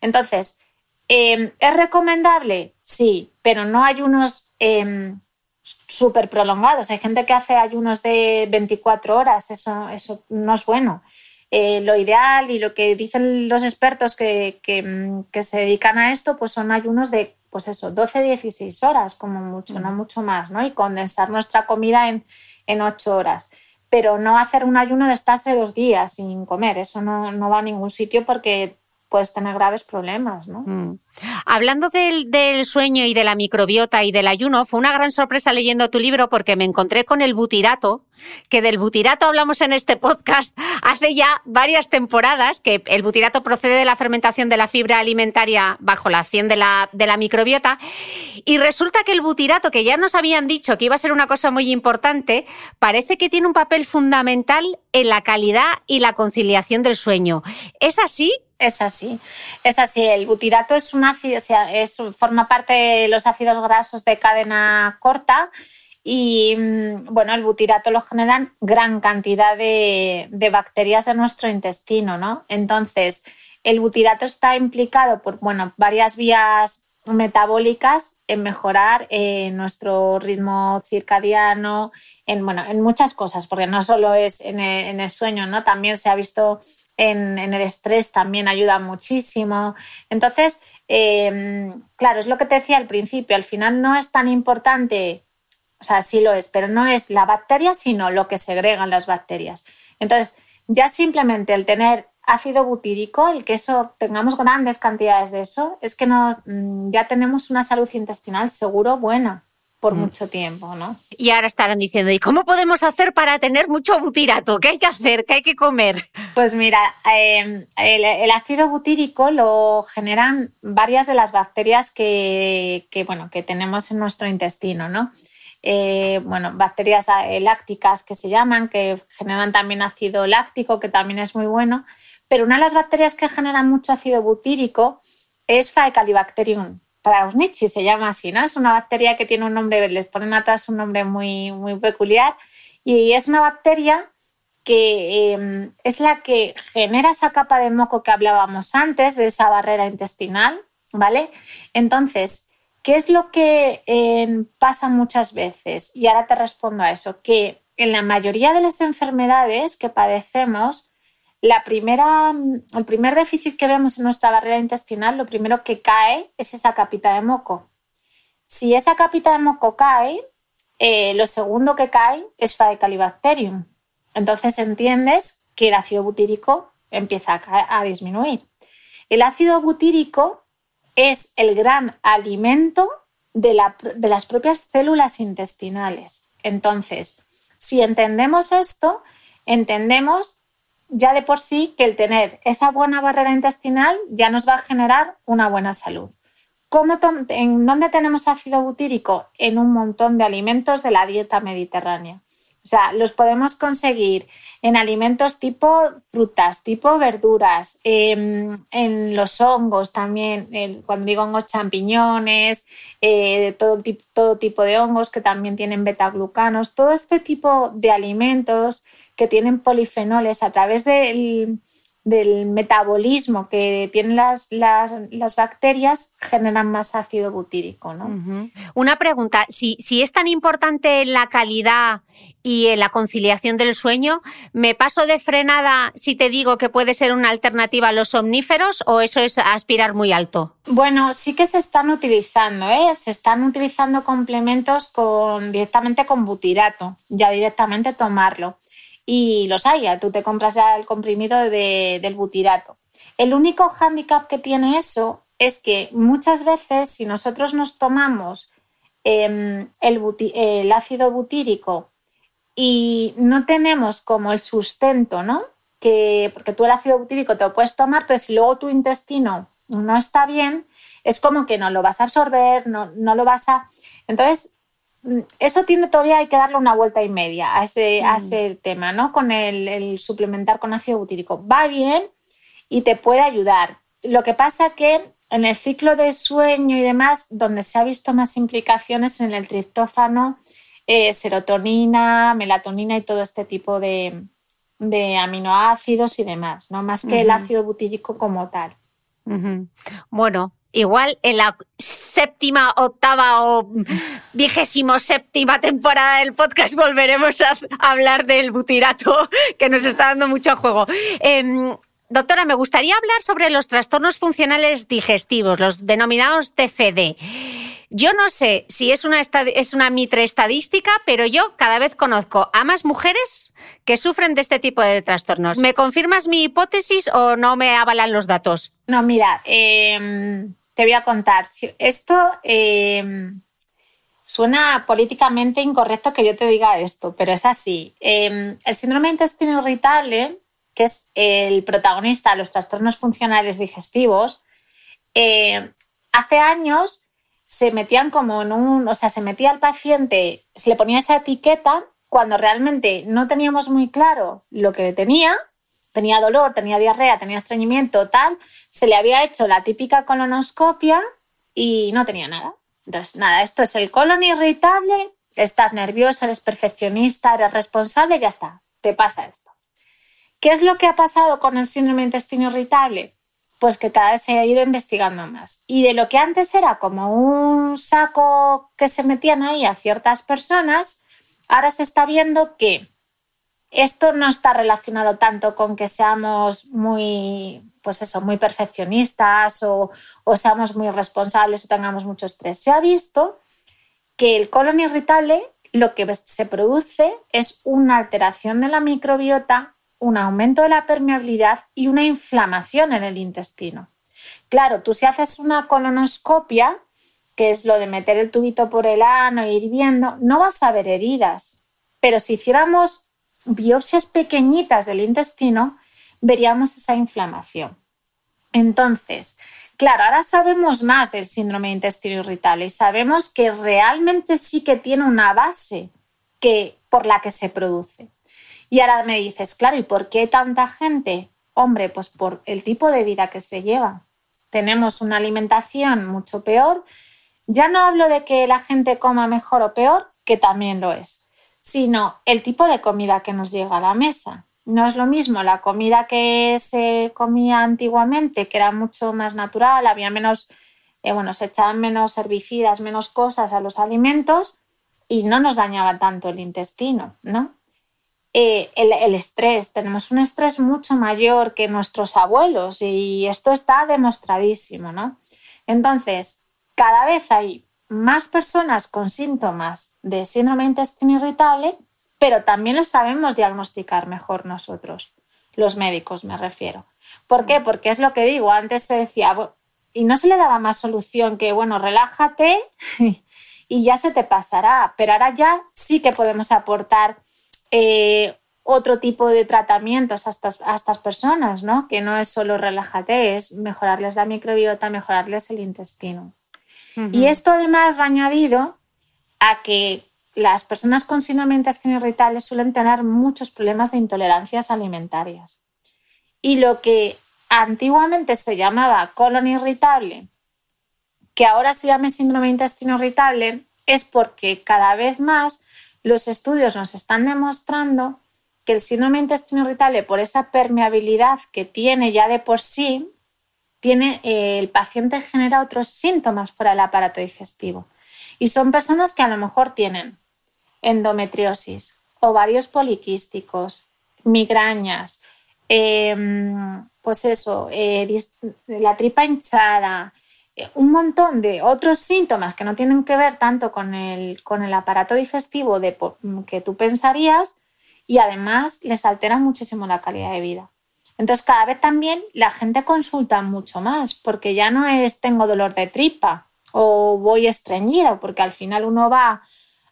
Entonces, em, ¿es recomendable? Sí, pero no ayunos eh, súper prolongados. Hay gente que hace ayunos de 24 horas, eso, eso no es bueno. Eh, lo ideal y lo que dicen los expertos que, que, se dedican a esto, pues son ayunos de, pues eso, 12-16 horas como mucho, no mm. mucho más, ¿no? Y condensar nuestra comida en, en 8 horas pero no hacer un ayuno de estarse dos días sin comer. Eso no, no va a ningún sitio porque puedes tener graves problemas. ¿no? Mm. Hablando del, sueño y de la microbiota y del ayuno, fue una gran sorpresa leyendo tu libro porque me encontré con el butirato, que del butirato hablamos en este podcast hace ya varias temporadas, que el butirato procede de la fermentación de la fibra alimentaria bajo la acción de la, de la microbiota. Y resulta que el butirato, que ya nos habían dicho que iba a ser una cosa muy importante, parece que tiene un papel fundamental en la calidad y la conciliación del sueño. ¿Es así? Es así, es así. El butirato es ácido, o sea, forma parte de los ácidos grasos de cadena corta y mm, bueno, el butirato lo generan gran cantidad de, bacterias de nuestro intestino, ¿no? Entonces, el butirato está implicado por bueno, varias vías metabólicas en mejorar eh, nuestro ritmo circadiano, en, bueno, en muchas cosas, porque no solo es en el, en el sueño, ¿no? También se ha visto en, el estrés también ayuda muchísimo. Entonces, em, claro, es lo que te decía al principio, al final no es tan importante, o sea, sí lo es, pero no es la bacteria, sino lo que segregan las bacterias. Entonces, ya simplemente el tener ácido butírico, el que eso tengamos grandes cantidades de eso, es que no, mm, ya tenemos una salud intestinal seguro buena por mm. mucho tiempo, ¿no? Y ahora estarán diciendo, ¿y cómo podemos hacer para tener mucho butirato? ¿Qué hay que hacer? ¿Qué hay que comer? Pues mira, em, el, ácido butírico lo generan varias de las bacterias que, bueno, que tenemos en nuestro intestino, ¿no? Eh, bueno, bacterias eh, lácticas que se llaman, que generan también ácido láctico, que también es muy bueno. Pero una de las bacterias que generan mucho ácido butírico es Faecalibacterium Prausnitzchi se llama así, ¿no? Es una bacteria que tiene un nombre, les ponen atrás un nombre muy, muy peculiar y es una bacteria que em, es la que genera esa capa de moco que hablábamos antes, de esa barrera intestinal, ¿vale? Entonces, ¿qué es lo que em, pasa muchas veces? Y ahora te respondo a eso, que en la mayoría de las enfermedades que padecemos, la primera, el primer déficit que vemos en nuestra barrera intestinal, lo primero que cae es esa capita de moco. Si esa capita de moco cae, eh, lo segundo que cae es Faecalibacterium. Entonces entiendes que el ácido butírico empieza a, a disminuir. El ácido butírico es el gran alimento de, de las propias células intestinales. Entonces, si entendemos esto, entendemos ya de por sí que el tener esa buena barrera intestinal ya nos va a generar una buena salud. ¿En dónde tenemos ácido butírico? En un montón de alimentos de la dieta mediterránea. O sea, los podemos conseguir en alimentos tipo frutas, tipo verduras, em, en los hongos también, cuando digo hongos champiñones, eh, todo, todo tipo de hongos que también tienen betaglucanos, todo este tipo de alimentos que tienen polifenoles a través del, del metabolismo que tienen las, las, bacterias generan más ácido butírico. ¿no? Una pregunta, si, si, es tan importante la calidad y la conciliación del sueño, ¿me paso de frenada si te digo que puede ser una alternativa a los somníferos o eso es aspirar muy alto? Bueno, sí que se están utilizando, ¿eh? se están utilizando complementos con, directamente con butirato, ya directamente tomarlo y los hay. Tú te compras ya el comprimido del butirato. El único hándicap que tiene eso es que muchas veces si nosotros nos tomamos em, el, ácido butírico y no tenemos como el sustento, ¿no? Que, porque tú el ácido butírico te lo puedes tomar, pero si luego tu intestino no está bien, es como que no lo vas a absorber, no, no lo vas a... Entonces, eso tiene todavía hay que darle una vuelta y media a ese, a mm. ese tema, ¿no? Con el, suplementar con ácido butírico. Va bien y te puede ayudar. Lo que pasa que en el ciclo de sueño y demás, donde se ha visto más implicaciones en el triptófano, eh, serotonina, melatonina y todo este tipo de, aminoácidos y demás, ¿no? Más que el ácido butírico como tal. Bueno, igual en la séptima, octava o vigésimo séptima temporada del podcast volveremos a hablar del butirato, que nos está dando mucho juego. Em, doctora, me gustaría hablar sobre los trastornos funcionales digestivos, los denominados TFD. Yo no sé si es una, es una mitre estadística, pero yo cada vez conozco a más mujeres que sufren de este tipo de trastornos. ¿Me confirmas mi hipótesis o no me avalan los datos? No, mira, eh, te voy a contar. Esto em, suena políticamente incorrecto que yo te diga esto, pero es así. Em, el síndrome de intestino irritable, que es el protagonista de los trastornos funcionales digestivos, em, hace años se metían como en un, o sea, se metía al paciente, se le ponía esa etiqueta cuando realmente no teníamos muy claro lo que tenía tenía dolor, tenía diarrea, tenía estreñimiento, tal, se le había hecho la típica colonoscopia y no tenía nada. Entonces, nada, esto es el colon irritable, estás nervioso, eres perfeccionista, eres responsable, ya está, te pasa esto. ¿Qué es lo que ha pasado con el síndrome de intestino irritable? Pues que cada vez se ha ido investigando más. Y de lo que antes era como un saco que se metían ahí a ciertas personas, ahora se está viendo que esto no está relacionado tanto con que seamos muy, pues eso, muy perfeccionistas o, seamos muy responsables o tengamos mucho estrés. Se ha visto que el colon irritable lo que se produce es una alteración de la microbiota, un aumento de la permeabilidad y una inflamación en el intestino. Claro, tú si haces una colonoscopia, que es lo de meter el tubito por el ano e ir viendo, no vas a ver heridas. Pero si hiciéramos biopsias pequeñitas del intestino, veríamos esa inflamación. Entonces, claro, ahora sabemos más del síndrome de intestino irritable y sabemos que realmente sí que tiene una base que, por la que se produce. Y ahora me dices, claro, ¿y por qué tanta gente? Hombre, pues por el tipo de vida que se lleva. Tenemos una alimentación mucho peor. Ya no hablo de que la gente coma mejor o peor, que también lo es sino el tipo de comida que nos llega a la mesa. No es lo mismo la comida que se comía antiguamente, que era mucho más natural, había menos, eh, bueno, se echaban menos herbicidas, menos cosas a los alimentos y no nos dañaba tanto el intestino, ¿no? Eh, el, el, estrés, tenemos un estrés mucho mayor que nuestros abuelos y esto está demostradísimo, ¿no? Entonces, cada vez hay más personas con síntomas de síndrome de intestino irritable, pero también lo sabemos diagnosticar mejor nosotros, los médicos me refiero. ¿Por qué? Porque es lo que digo, antes se decía, y no se le daba más solución que, bueno, relájate y ya se te pasará, pero ahora ya sí que podemos aportar eh, otro tipo de tratamientos a estas, a estas personas, ¿no? Que no es solo relájate, es mejorarles la microbiota, mejorarles el intestino. Y esto además va añadido a que las personas con síndrome de intestino irritable suelen tener muchos problemas de intolerancias alimentarias. Y lo que antiguamente se llamaba colon irritable, que ahora se llama síndrome de intestino irritable, es porque cada vez más los estudios nos están demostrando que el síndrome de intestino irritable, por esa permeabilidad que tiene ya de por sí, tiene, eh, el paciente genera otros síntomas fuera del aparato digestivo. Y son personas que a lo mejor tienen endometriosis, ovarios poliquísticos, migrañas, em, pues eso, eh, la tripa hinchada, eh, un montón de otros síntomas que no tienen que ver tanto con el, con el aparato digestivo de, que tú pensarías y además les altera muchísimo la calidad de vida. Entonces cada vez también la gente consulta mucho más porque ya no es tengo dolor de tripa o voy estreñido porque al final uno va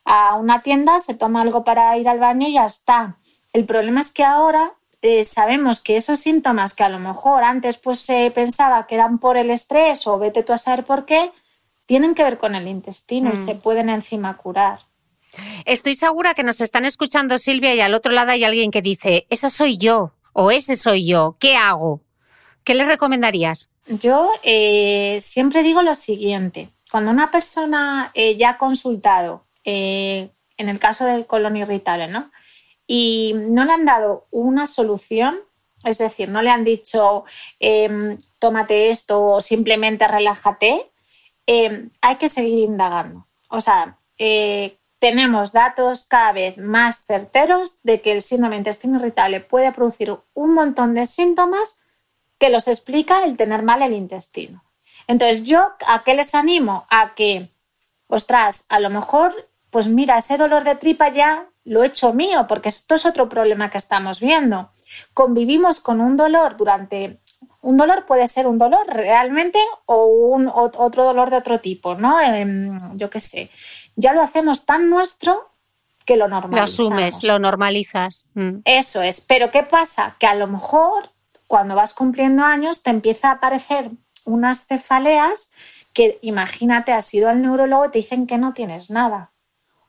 a una tienda, se toma algo para ir al baño y ya está. El problema es que ahora eh, sabemos que esos síntomas que a lo mejor antes pues se pensaba que eran por el estrés o vete tú a saber por qué, tienen que ver con el intestino y mm. se pueden encima curar. Estoy segura que nos están escuchando Silvia y al otro lado hay alguien que dice, esa soy yo o ese soy yo, ¿qué hago? ¿Qué les recomendarías? Yo eh, siempre digo lo siguiente, cuando una persona eh, ya ha consultado, en el caso del colon irritable, ¿no? y no le han dado una solución, es decir, no le han dicho em, tómate esto o simplemente relájate, em, hay que seguir indagando. O sea, eh, tenemos datos cada vez más certeros de que el síndrome de intestino irritable puede producir un montón de síntomas que los explica el tener mal el intestino. Entonces, yo a qué les animo? A que, ostras, a lo mejor, pues mira, ese dolor de tripa ya lo he hecho mío, porque esto es otro problema que estamos viendo. Convivimos con un dolor durante... Un dolor puede ser un dolor realmente o un, otro dolor de otro tipo, ¿no? Em, yo qué sé. Ya lo hacemos tan nuestro que lo normalizamos. Lo asumes, lo normalizas. Mm. Eso es. Pero ¿qué pasa? Que a lo mejor cuando vas cumpliendo años te empieza a aparecer unas cefaleas que imagínate, has ido al neurólogo y te dicen que no tienes nada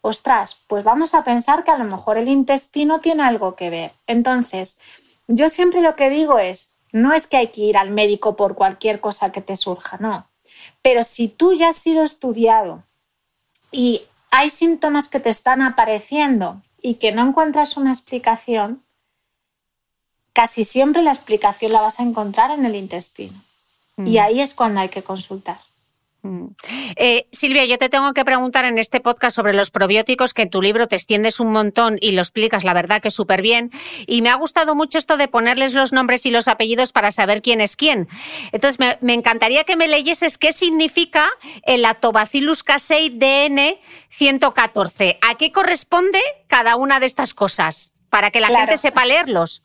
ostras, pues vamos a pensar que a lo mejor el intestino tiene algo que ver. Entonces, yo siempre lo que digo es, no es que hay que ir al médico por cualquier cosa que te surja, no. Pero si tú ya has sido estudiado y hay síntomas que te están apareciendo y que no encuentras una explicación, casi siempre la explicación la vas a encontrar en el intestino. Y mm. ahí es cuando hay que consultar. Mm. Eh, Silvia, yo te tengo que preguntar en este podcast sobre los probióticos, que en tu libro te extiendes un montón y lo explicas, la verdad que súper bien. Y me ha gustado mucho esto de ponerles los nombres y los apellidos para saber quién es quién. Entonces, me, encantaría que me leyeses qué significa el Lactobacillus casei DN 114. ¿A qué corresponde cada una de estas cosas? Para que la gente sepa leerlos.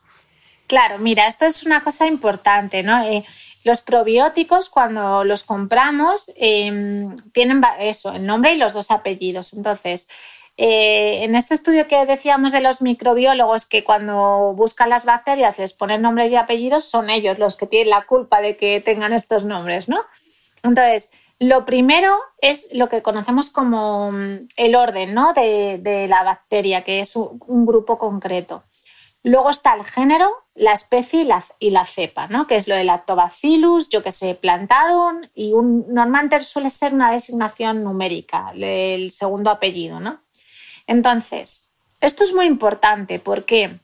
Claro, mira, esto es una cosa importante, ¿no? Eh, los probióticos, cuando los compramos, em, tienen eso, el nombre y los dos apellidos. Entonces, eh, en este estudio que decíamos de los microbiólogos, que cuando buscan las bacterias les ponen nombres y apellidos, son ellos los que tienen la culpa de que tengan estos nombres, ¿no? Entonces, lo primero es lo que conocemos como mm, el orden ¿no? de, la bacteria, que es un grupo concreto. Luego está el género, la especie y la, cepa, ¿no? que es lo de lactobacillus, yo que sé, plantaron y un, normalmente suele ser una designación numérica, el segundo apellido. ¿no? Entonces, esto es muy importante. ¿Por qué?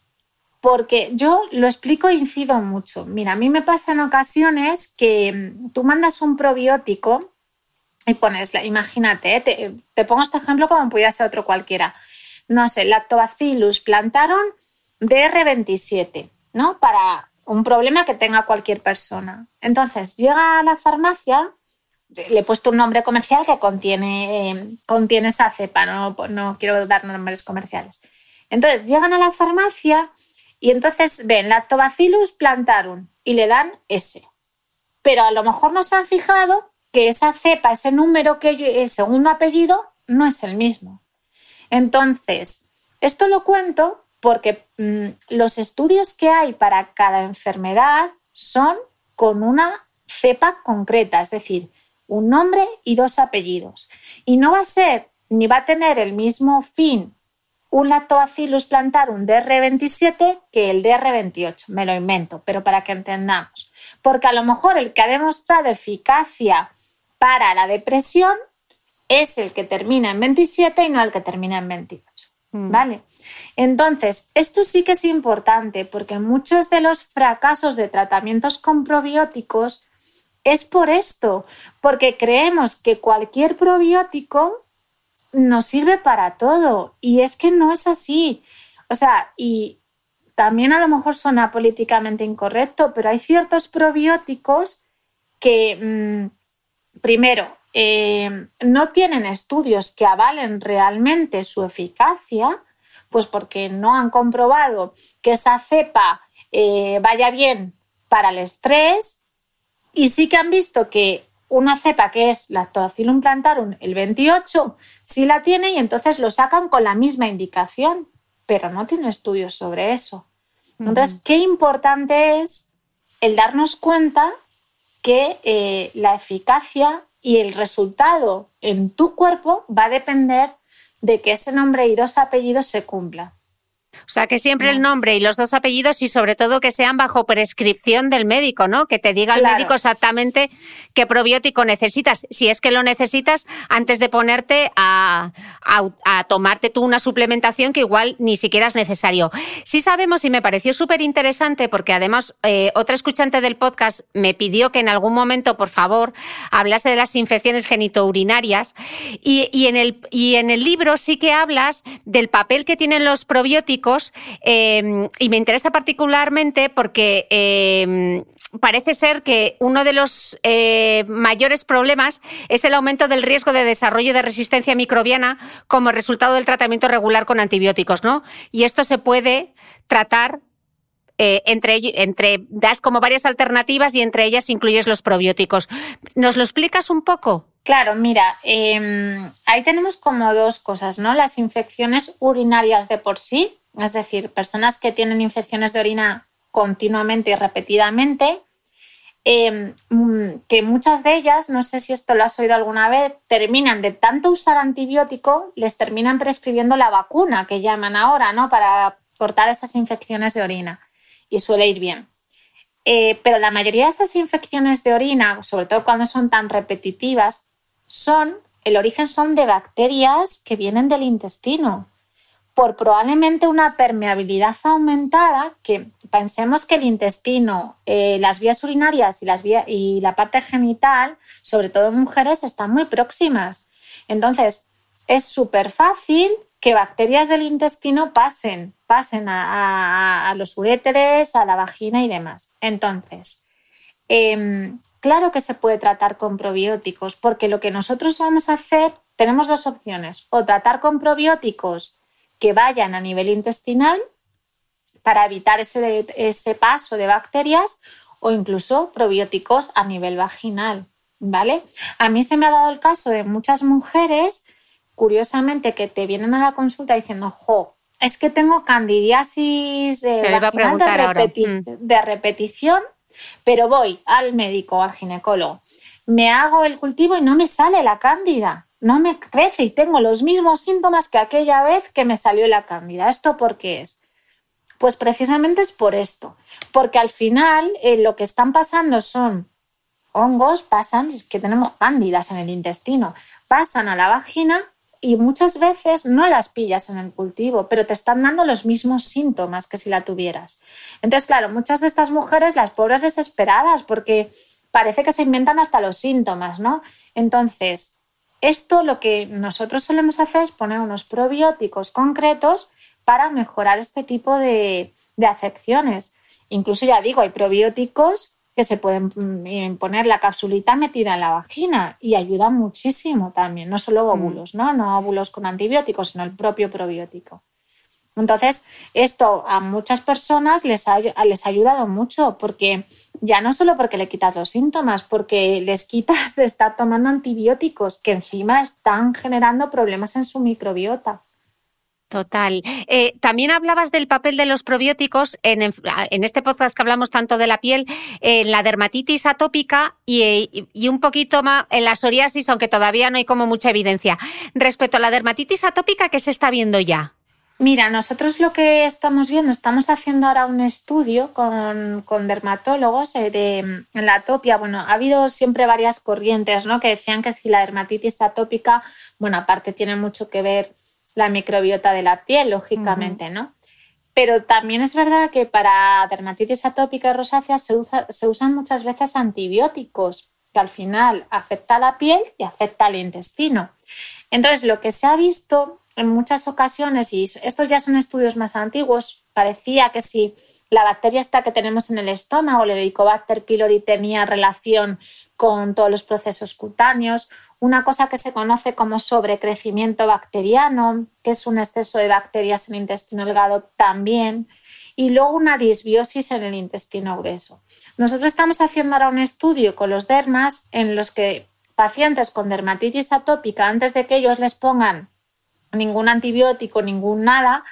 Porque yo lo explico e incido mucho. Mira, a mí me pasa en ocasiones que mm, tú mandas un probiótico y pones, imagínate, te, te pongo este ejemplo como pudiera ser otro cualquiera. No sé, lactobacillus plantaron DR27, ¿no? Para un problema que tenga cualquier persona. Entonces, llega a la farmacia, le he puesto un nombre comercial que contiene, contiene esa cepa, no, no quiero dar nombres comerciales. Entonces, llegan a la farmacia y entonces ven Lactobacillus plantarum y le dan ese. Pero a lo mejor no se han fijado que esa cepa, ese número que el segundo apellido, no es el mismo. Entonces, esto lo cuento porque mm, los estudios que hay para cada enfermedad son con una cepa concreta, es decir, un nombre y dos apellidos. Y no va a ser ni va a tener el mismo fin un Lactobacillus plantarum DR27 que el DR28, me lo invento, pero para que entendamos. Porque a lo mejor el que ha demostrado eficacia para la depresión es el que termina en 27 y no el que termina en 28. Mm. ¿Vale? Entonces, esto sí que es importante porque muchos de los fracasos de tratamientos con probióticos es por esto, porque creemos que cualquier probiótico nos sirve para todo y es que no es así. O sea, y también a lo mejor suena políticamente incorrecto, pero hay ciertos probióticos que, mm, primero, eh, no tienen estudios que avalen realmente su eficacia, pues porque no han comprobado que esa cepa eh, vaya bien para el estrés y sí que han visto que una cepa que es Lactobacillus plantarum, el 28, sí la tiene y entonces lo sacan con la misma indicación, pero no tiene estudios sobre eso. Entonces, qué importante es el darnos cuenta que eh, la eficacia y el resultado en tu cuerpo va a depender de que ese nombre y dos apellidos se cumplan. O sea, que siempre el nombre y los dos apellidos y sobre todo que sean bajo prescripción del médico, ¿no? Que te diga el médico exactamente qué probiótico necesitas. Si es que lo necesitas antes de ponerte a, tomarte tú una suplementación que igual ni siquiera es necesario. Sí sabemos y me pareció súper interesante porque además eh, otra escuchante del podcast me pidió que en algún momento, por favor, hablase de las infecciones genitourinarias y, en, el, y en el libro sí que hablas del papel que tienen los probióticos Em, y me interesa particularmente porque em, parece ser que uno de los eh, mayores problemas es el aumento del riesgo de desarrollo de resistencia microbiana como resultado del tratamiento regular con antibióticos, ¿no? Y esto se puede tratar eh, entre, entre, das como varias alternativas y entre ellas incluyes los probióticos. ¿Nos lo explicas un poco? Claro, mira, em, ahí tenemos como dos cosas, ¿no? Las infecciones urinarias de por sí, es decir, personas que tienen infecciones de orina continuamente y repetidamente, em, mm, que muchas de ellas, no sé si esto lo has oído alguna vez, terminan de tanto usar antibiótico, les terminan prescribiendo la vacuna que llaman ahora, ¿no? Para cortar esas infecciones de orina y suele ir bien. Eh, pero la mayoría de esas infecciones de orina, sobre todo cuando son tan repetitivas, son, el origen son de bacterias que vienen del intestino por probablemente una permeabilidad aumentada, que pensemos que el intestino, eh, las vías urinarias y, las y la parte genital, sobre todo en mujeres, están muy próximas. Entonces, es súper fácil que bacterias del intestino pasen, pasen a, los uréteres, a la vagina y demás. Entonces, em, claro que se puede tratar con probióticos, porque lo que nosotros vamos a hacer, tenemos dos opciones, o tratar con probióticos que vayan a nivel intestinal para evitar ese, ese paso de bacterias o incluso probióticos a nivel vaginal, ¿vale? A mí se me ha dado el caso de muchas mujeres, curiosamente, que te vienen a la consulta diciendo, jo, es que tengo candidiasis de, mm. de repetición, pero voy al médico, al ginecólogo, me hago el cultivo y no me sale la cándida no me crece y tengo los mismos síntomas que aquella vez que me salió la cándida. ¿Esto por qué es? Pues precisamente es por esto, porque al final eh, lo que están pasando son hongos, pasan, es que tenemos cándidas en el intestino, pasan a la vagina y muchas veces no las pillas en el cultivo, pero te están dando los mismos síntomas que si la tuvieras. Entonces, claro, muchas de estas mujeres, las pobres desesperadas, porque parece que se inventan hasta los síntomas, ¿no? Entonces, esto lo que nosotros solemos hacer es poner unos probióticos concretos para mejorar este tipo de, afecciones. Incluso ya digo, hay probióticos que se pueden mm, poner la capsulita metida en la vagina y ayuda muchísimo también, no solo mm. óvulos, ¿no? No óvulos con antibióticos, sino el propio probiótico. Entonces, esto a muchas personas les ha, les ha ayudado mucho, porque ya no solo porque le quitas los síntomas, porque les quitas de estar tomando antibióticos que encima están generando problemas en su microbiota. Total. Eh, también hablabas del papel de los probióticos en, en, este podcast que hablamos tanto de la piel, en la dermatitis atópica y, y, un poquito más en la psoriasis, aunque todavía no hay como mucha evidencia. Respecto a la dermatitis atópica, ¿qué se está viendo ya? Mira, nosotros lo que estamos viendo, estamos haciendo ahora un estudio con, dermatólogos eh, de la atopia. Bueno, ha habido siempre varias corrientes, ¿no? Que decían que si la dermatitis atópica, bueno, aparte tiene mucho que ver la microbiota de la piel, lógicamente, ¿no? Pero también es verdad que para dermatitis atópica y rosácea se, se usan muchas veces antibióticos, que al final afecta a la piel y afecta al intestino. Entonces, lo que se ha visto en muchas ocasiones, y estos ya son estudios más antiguos, parecía que si la bacteria que tenemos en el estómago, el Helicobacter pylori, tenía relación con todos los procesos cutáneos, una cosa que se conoce como sobrecrecimiento bacteriano, que es un exceso de bacterias en el intestino delgado también, y luego una disbiosis en el intestino grueso. Nosotros estamos haciendo ahora un estudio con los dermas en los que pacientes con dermatitis atópica, antes de que ellos les pongan ningún antibiótico, ningún nada,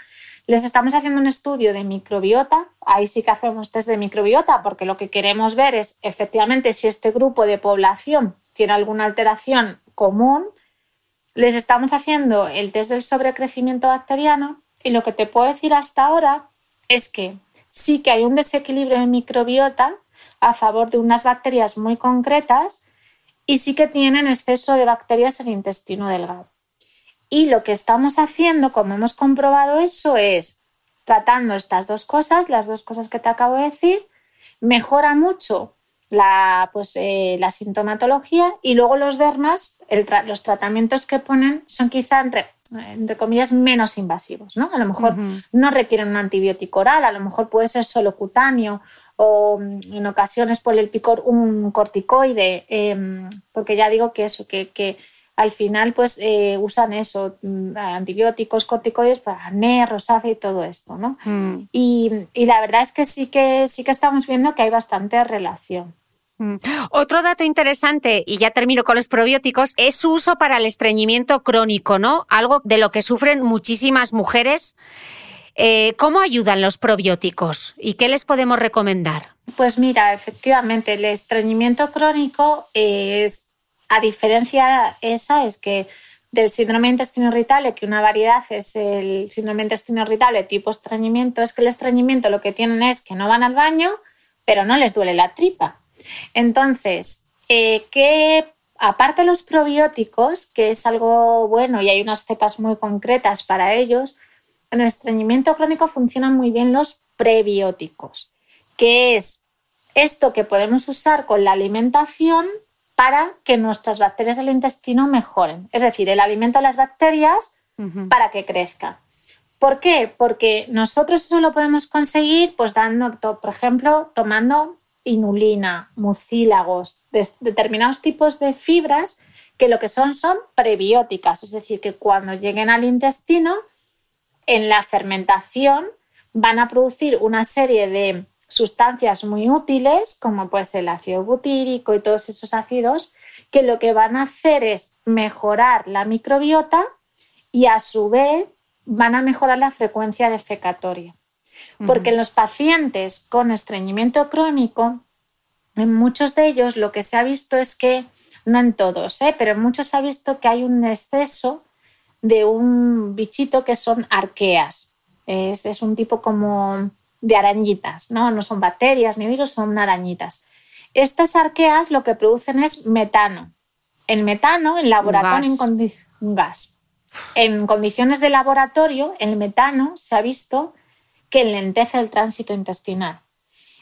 les estamos haciendo un estudio de microbiota. Ahí sí que hacemos test de microbiota porque lo que queremos ver es efectivamente si este grupo de población tiene alguna alteración común. Les estamos haciendo el test del sobrecrecimiento bacteriano y lo que te puedo decir hasta ahora es que sí que hay un desequilibrio en microbiota a favor de unas bacterias muy concretas y sí que tienen exceso de bacterias en el intestino delgado. Y lo que estamos haciendo, como hemos comprobado eso, es tratando estas dos cosas, las dos cosas que te acabo de decir, mejora mucho la, pues, eh, la sintomatología y luego los dermas, los tratamientos que ponen son quizá entre, entre comillas menos invasivos, ¿no? A lo mejor no requieren un antibiótico oral, a lo mejor puede ser solo cutáneo o mm, en ocasiones por el picor un corticoide, em, porque ya digo que eso, que, que al final pues eh, usan eso, mm, antibióticos, corticoides para acné, rosácea y todo esto, ¿no? Mm. Y, la verdad es que sí que sí que estamos viendo que hay bastante relación. Mm. Otro dato interesante, y ya termino con los probióticos, es su uso para el estreñimiento crónico, ¿no? Algo de lo que sufren muchísimas mujeres. Eh, ¿Cómo ayudan los probióticos y qué les podemos recomendar? Pues mira, efectivamente, el estreñimiento crónico es a diferencia esa es que del síndrome de intestino irritable, que una variedad es el síndrome de intestino irritable tipo estreñimiento, es que el estreñimiento lo que tienen es que no van al baño, pero no les duele la tripa. Entonces, eh, aparte de los probióticos, que es algo bueno y hay unas cepas muy concretas para ellos, en el estreñimiento crónico funcionan muy bien los prebióticos, que es esto que podemos usar con la alimentación para que nuestras bacterias del intestino mejoren. Es decir, el alimento a las bacterias para que crezcan. ¿Por qué? Porque nosotros eso lo podemos conseguir pues dando, por ejemplo, tomando inulina, mucílagos, determinados tipos de fibras que lo que son son prebióticas, es decir, que cuando lleguen al intestino, en la fermentación van a producir una serie de sustancias muy útiles, como pues el ácido butírico y todos esos ácidos, que lo que van a hacer es mejorar la microbiota y a su vez van a mejorar la frecuencia defecatoria. Porque en los pacientes con estreñimiento crónico, en muchos de ellos lo que se ha visto es que, no en todos, ¿eh? pero en muchos se ha visto que hay un exceso de un bichito que son arqueas. Es, es un tipo como de arañitas, ¿no? No son bacterias ni virus, son arañitas. Estas arqueas lo que producen es metano. El metano en laboratorio, en gas. En condiciones de laboratorio, el metano se ha visto que enlentece el tránsito intestinal.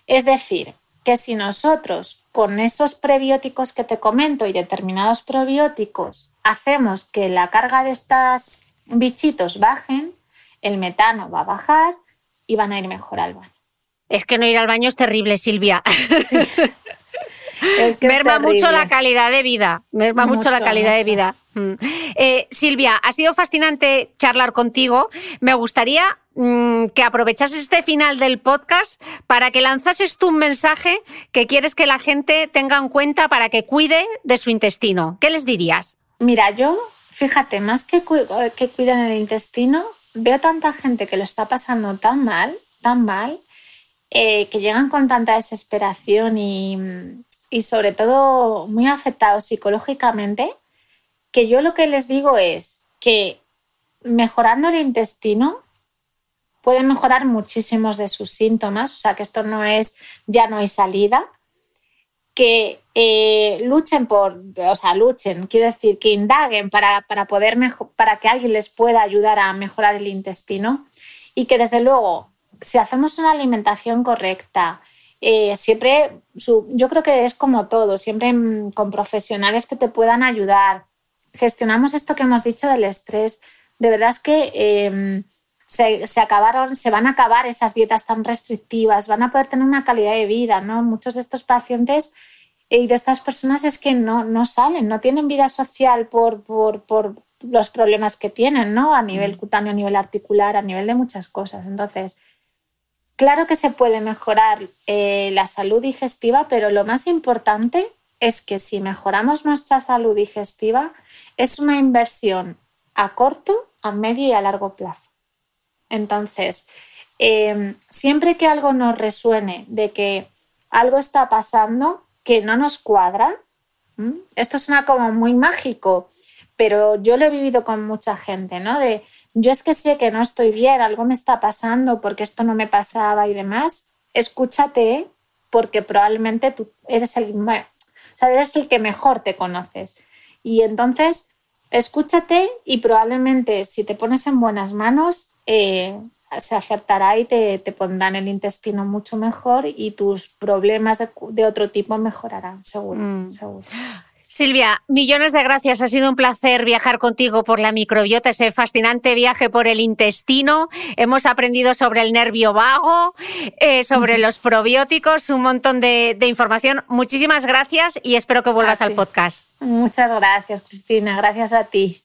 Es decir, que si nosotros con esos prebióticos que te comento y determinados probióticos hacemos que la carga de estos bichitos bajen, el metano va a bajar y van a ir mejor al baño. Es que no ir al baño es terrible, Silvia. Es que merma mucho la calidad de vida. Merma mucho, la calidad de vida. Mm. Eh, Silvia, ha sido fascinante charlar contigo. Me gustaría mm, que aprovechases este final del podcast para que lanzases tú un mensaje que quieres que la gente tenga en cuenta para que cuide de su intestino. ¿Qué les dirías? Mira, yo, fíjate, más que, que cuidan el intestino, veo tanta gente que lo está pasando tan mal, tan mal, eh, que llegan con tanta desesperación y, y sobre todo muy afectados psicológicamente, que yo lo que les digo es que mejorando el intestino pueden mejorar muchísimos de sus síntomas, o sea que esto no es ya no hay salida, que eh, luchen por, o sea, luchen, quiero decir, que indaguen para, para poder para que alguien les pueda ayudar a mejorar el intestino y que desde luego, si hacemos una alimentación correcta, eh, siempre, yo creo que es como todo, siempre con profesionales que te puedan ayudar. Gestionamos esto que hemos dicho del estrés. De verdad es que em, se, se, acabaron, se van a acabar esas dietas tan restrictivas, van a poder tener una calidad de vida, ¿no? Muchos de estos pacientes y de estas personas es que no, no salen, no tienen vida social por, por, por los problemas que tienen, ¿no? A nivel cutáneo, a nivel articular, a nivel de muchas cosas. Entonces, claro que se puede mejorar eh, la salud digestiva, pero lo más importante es que si mejoramos nuestra salud digestiva, es una inversión a corto, a medio y a largo plazo. Entonces, eh, siempre que algo nos resuene de que algo está pasando, que no nos cuadra. Esto suena como muy mágico, pero yo lo he vivido con mucha gente, ¿no? De yo es que sé que no estoy bien, algo me está pasando porque esto no me pasaba y demás. Escúchate porque probablemente tú eres el, eres el que mejor te conoces. Y entonces, escúchate y probablemente si te pones en buenas manos, eh, se acertará y te, te, pondrán el intestino mucho mejor y tus problemas de, otro tipo mejorarán, seguro, mm. seguro. Silvia, millones de gracias. Ha sido un placer viajar contigo por la microbiota, ese fascinante viaje por el intestino. Hemos aprendido sobre el nervio vago, eh, sobre los probióticos, un montón de, información. Muchísimas gracias y espero que vuelvas al podcast. Muchas gracias, Cristina. Gracias a ti.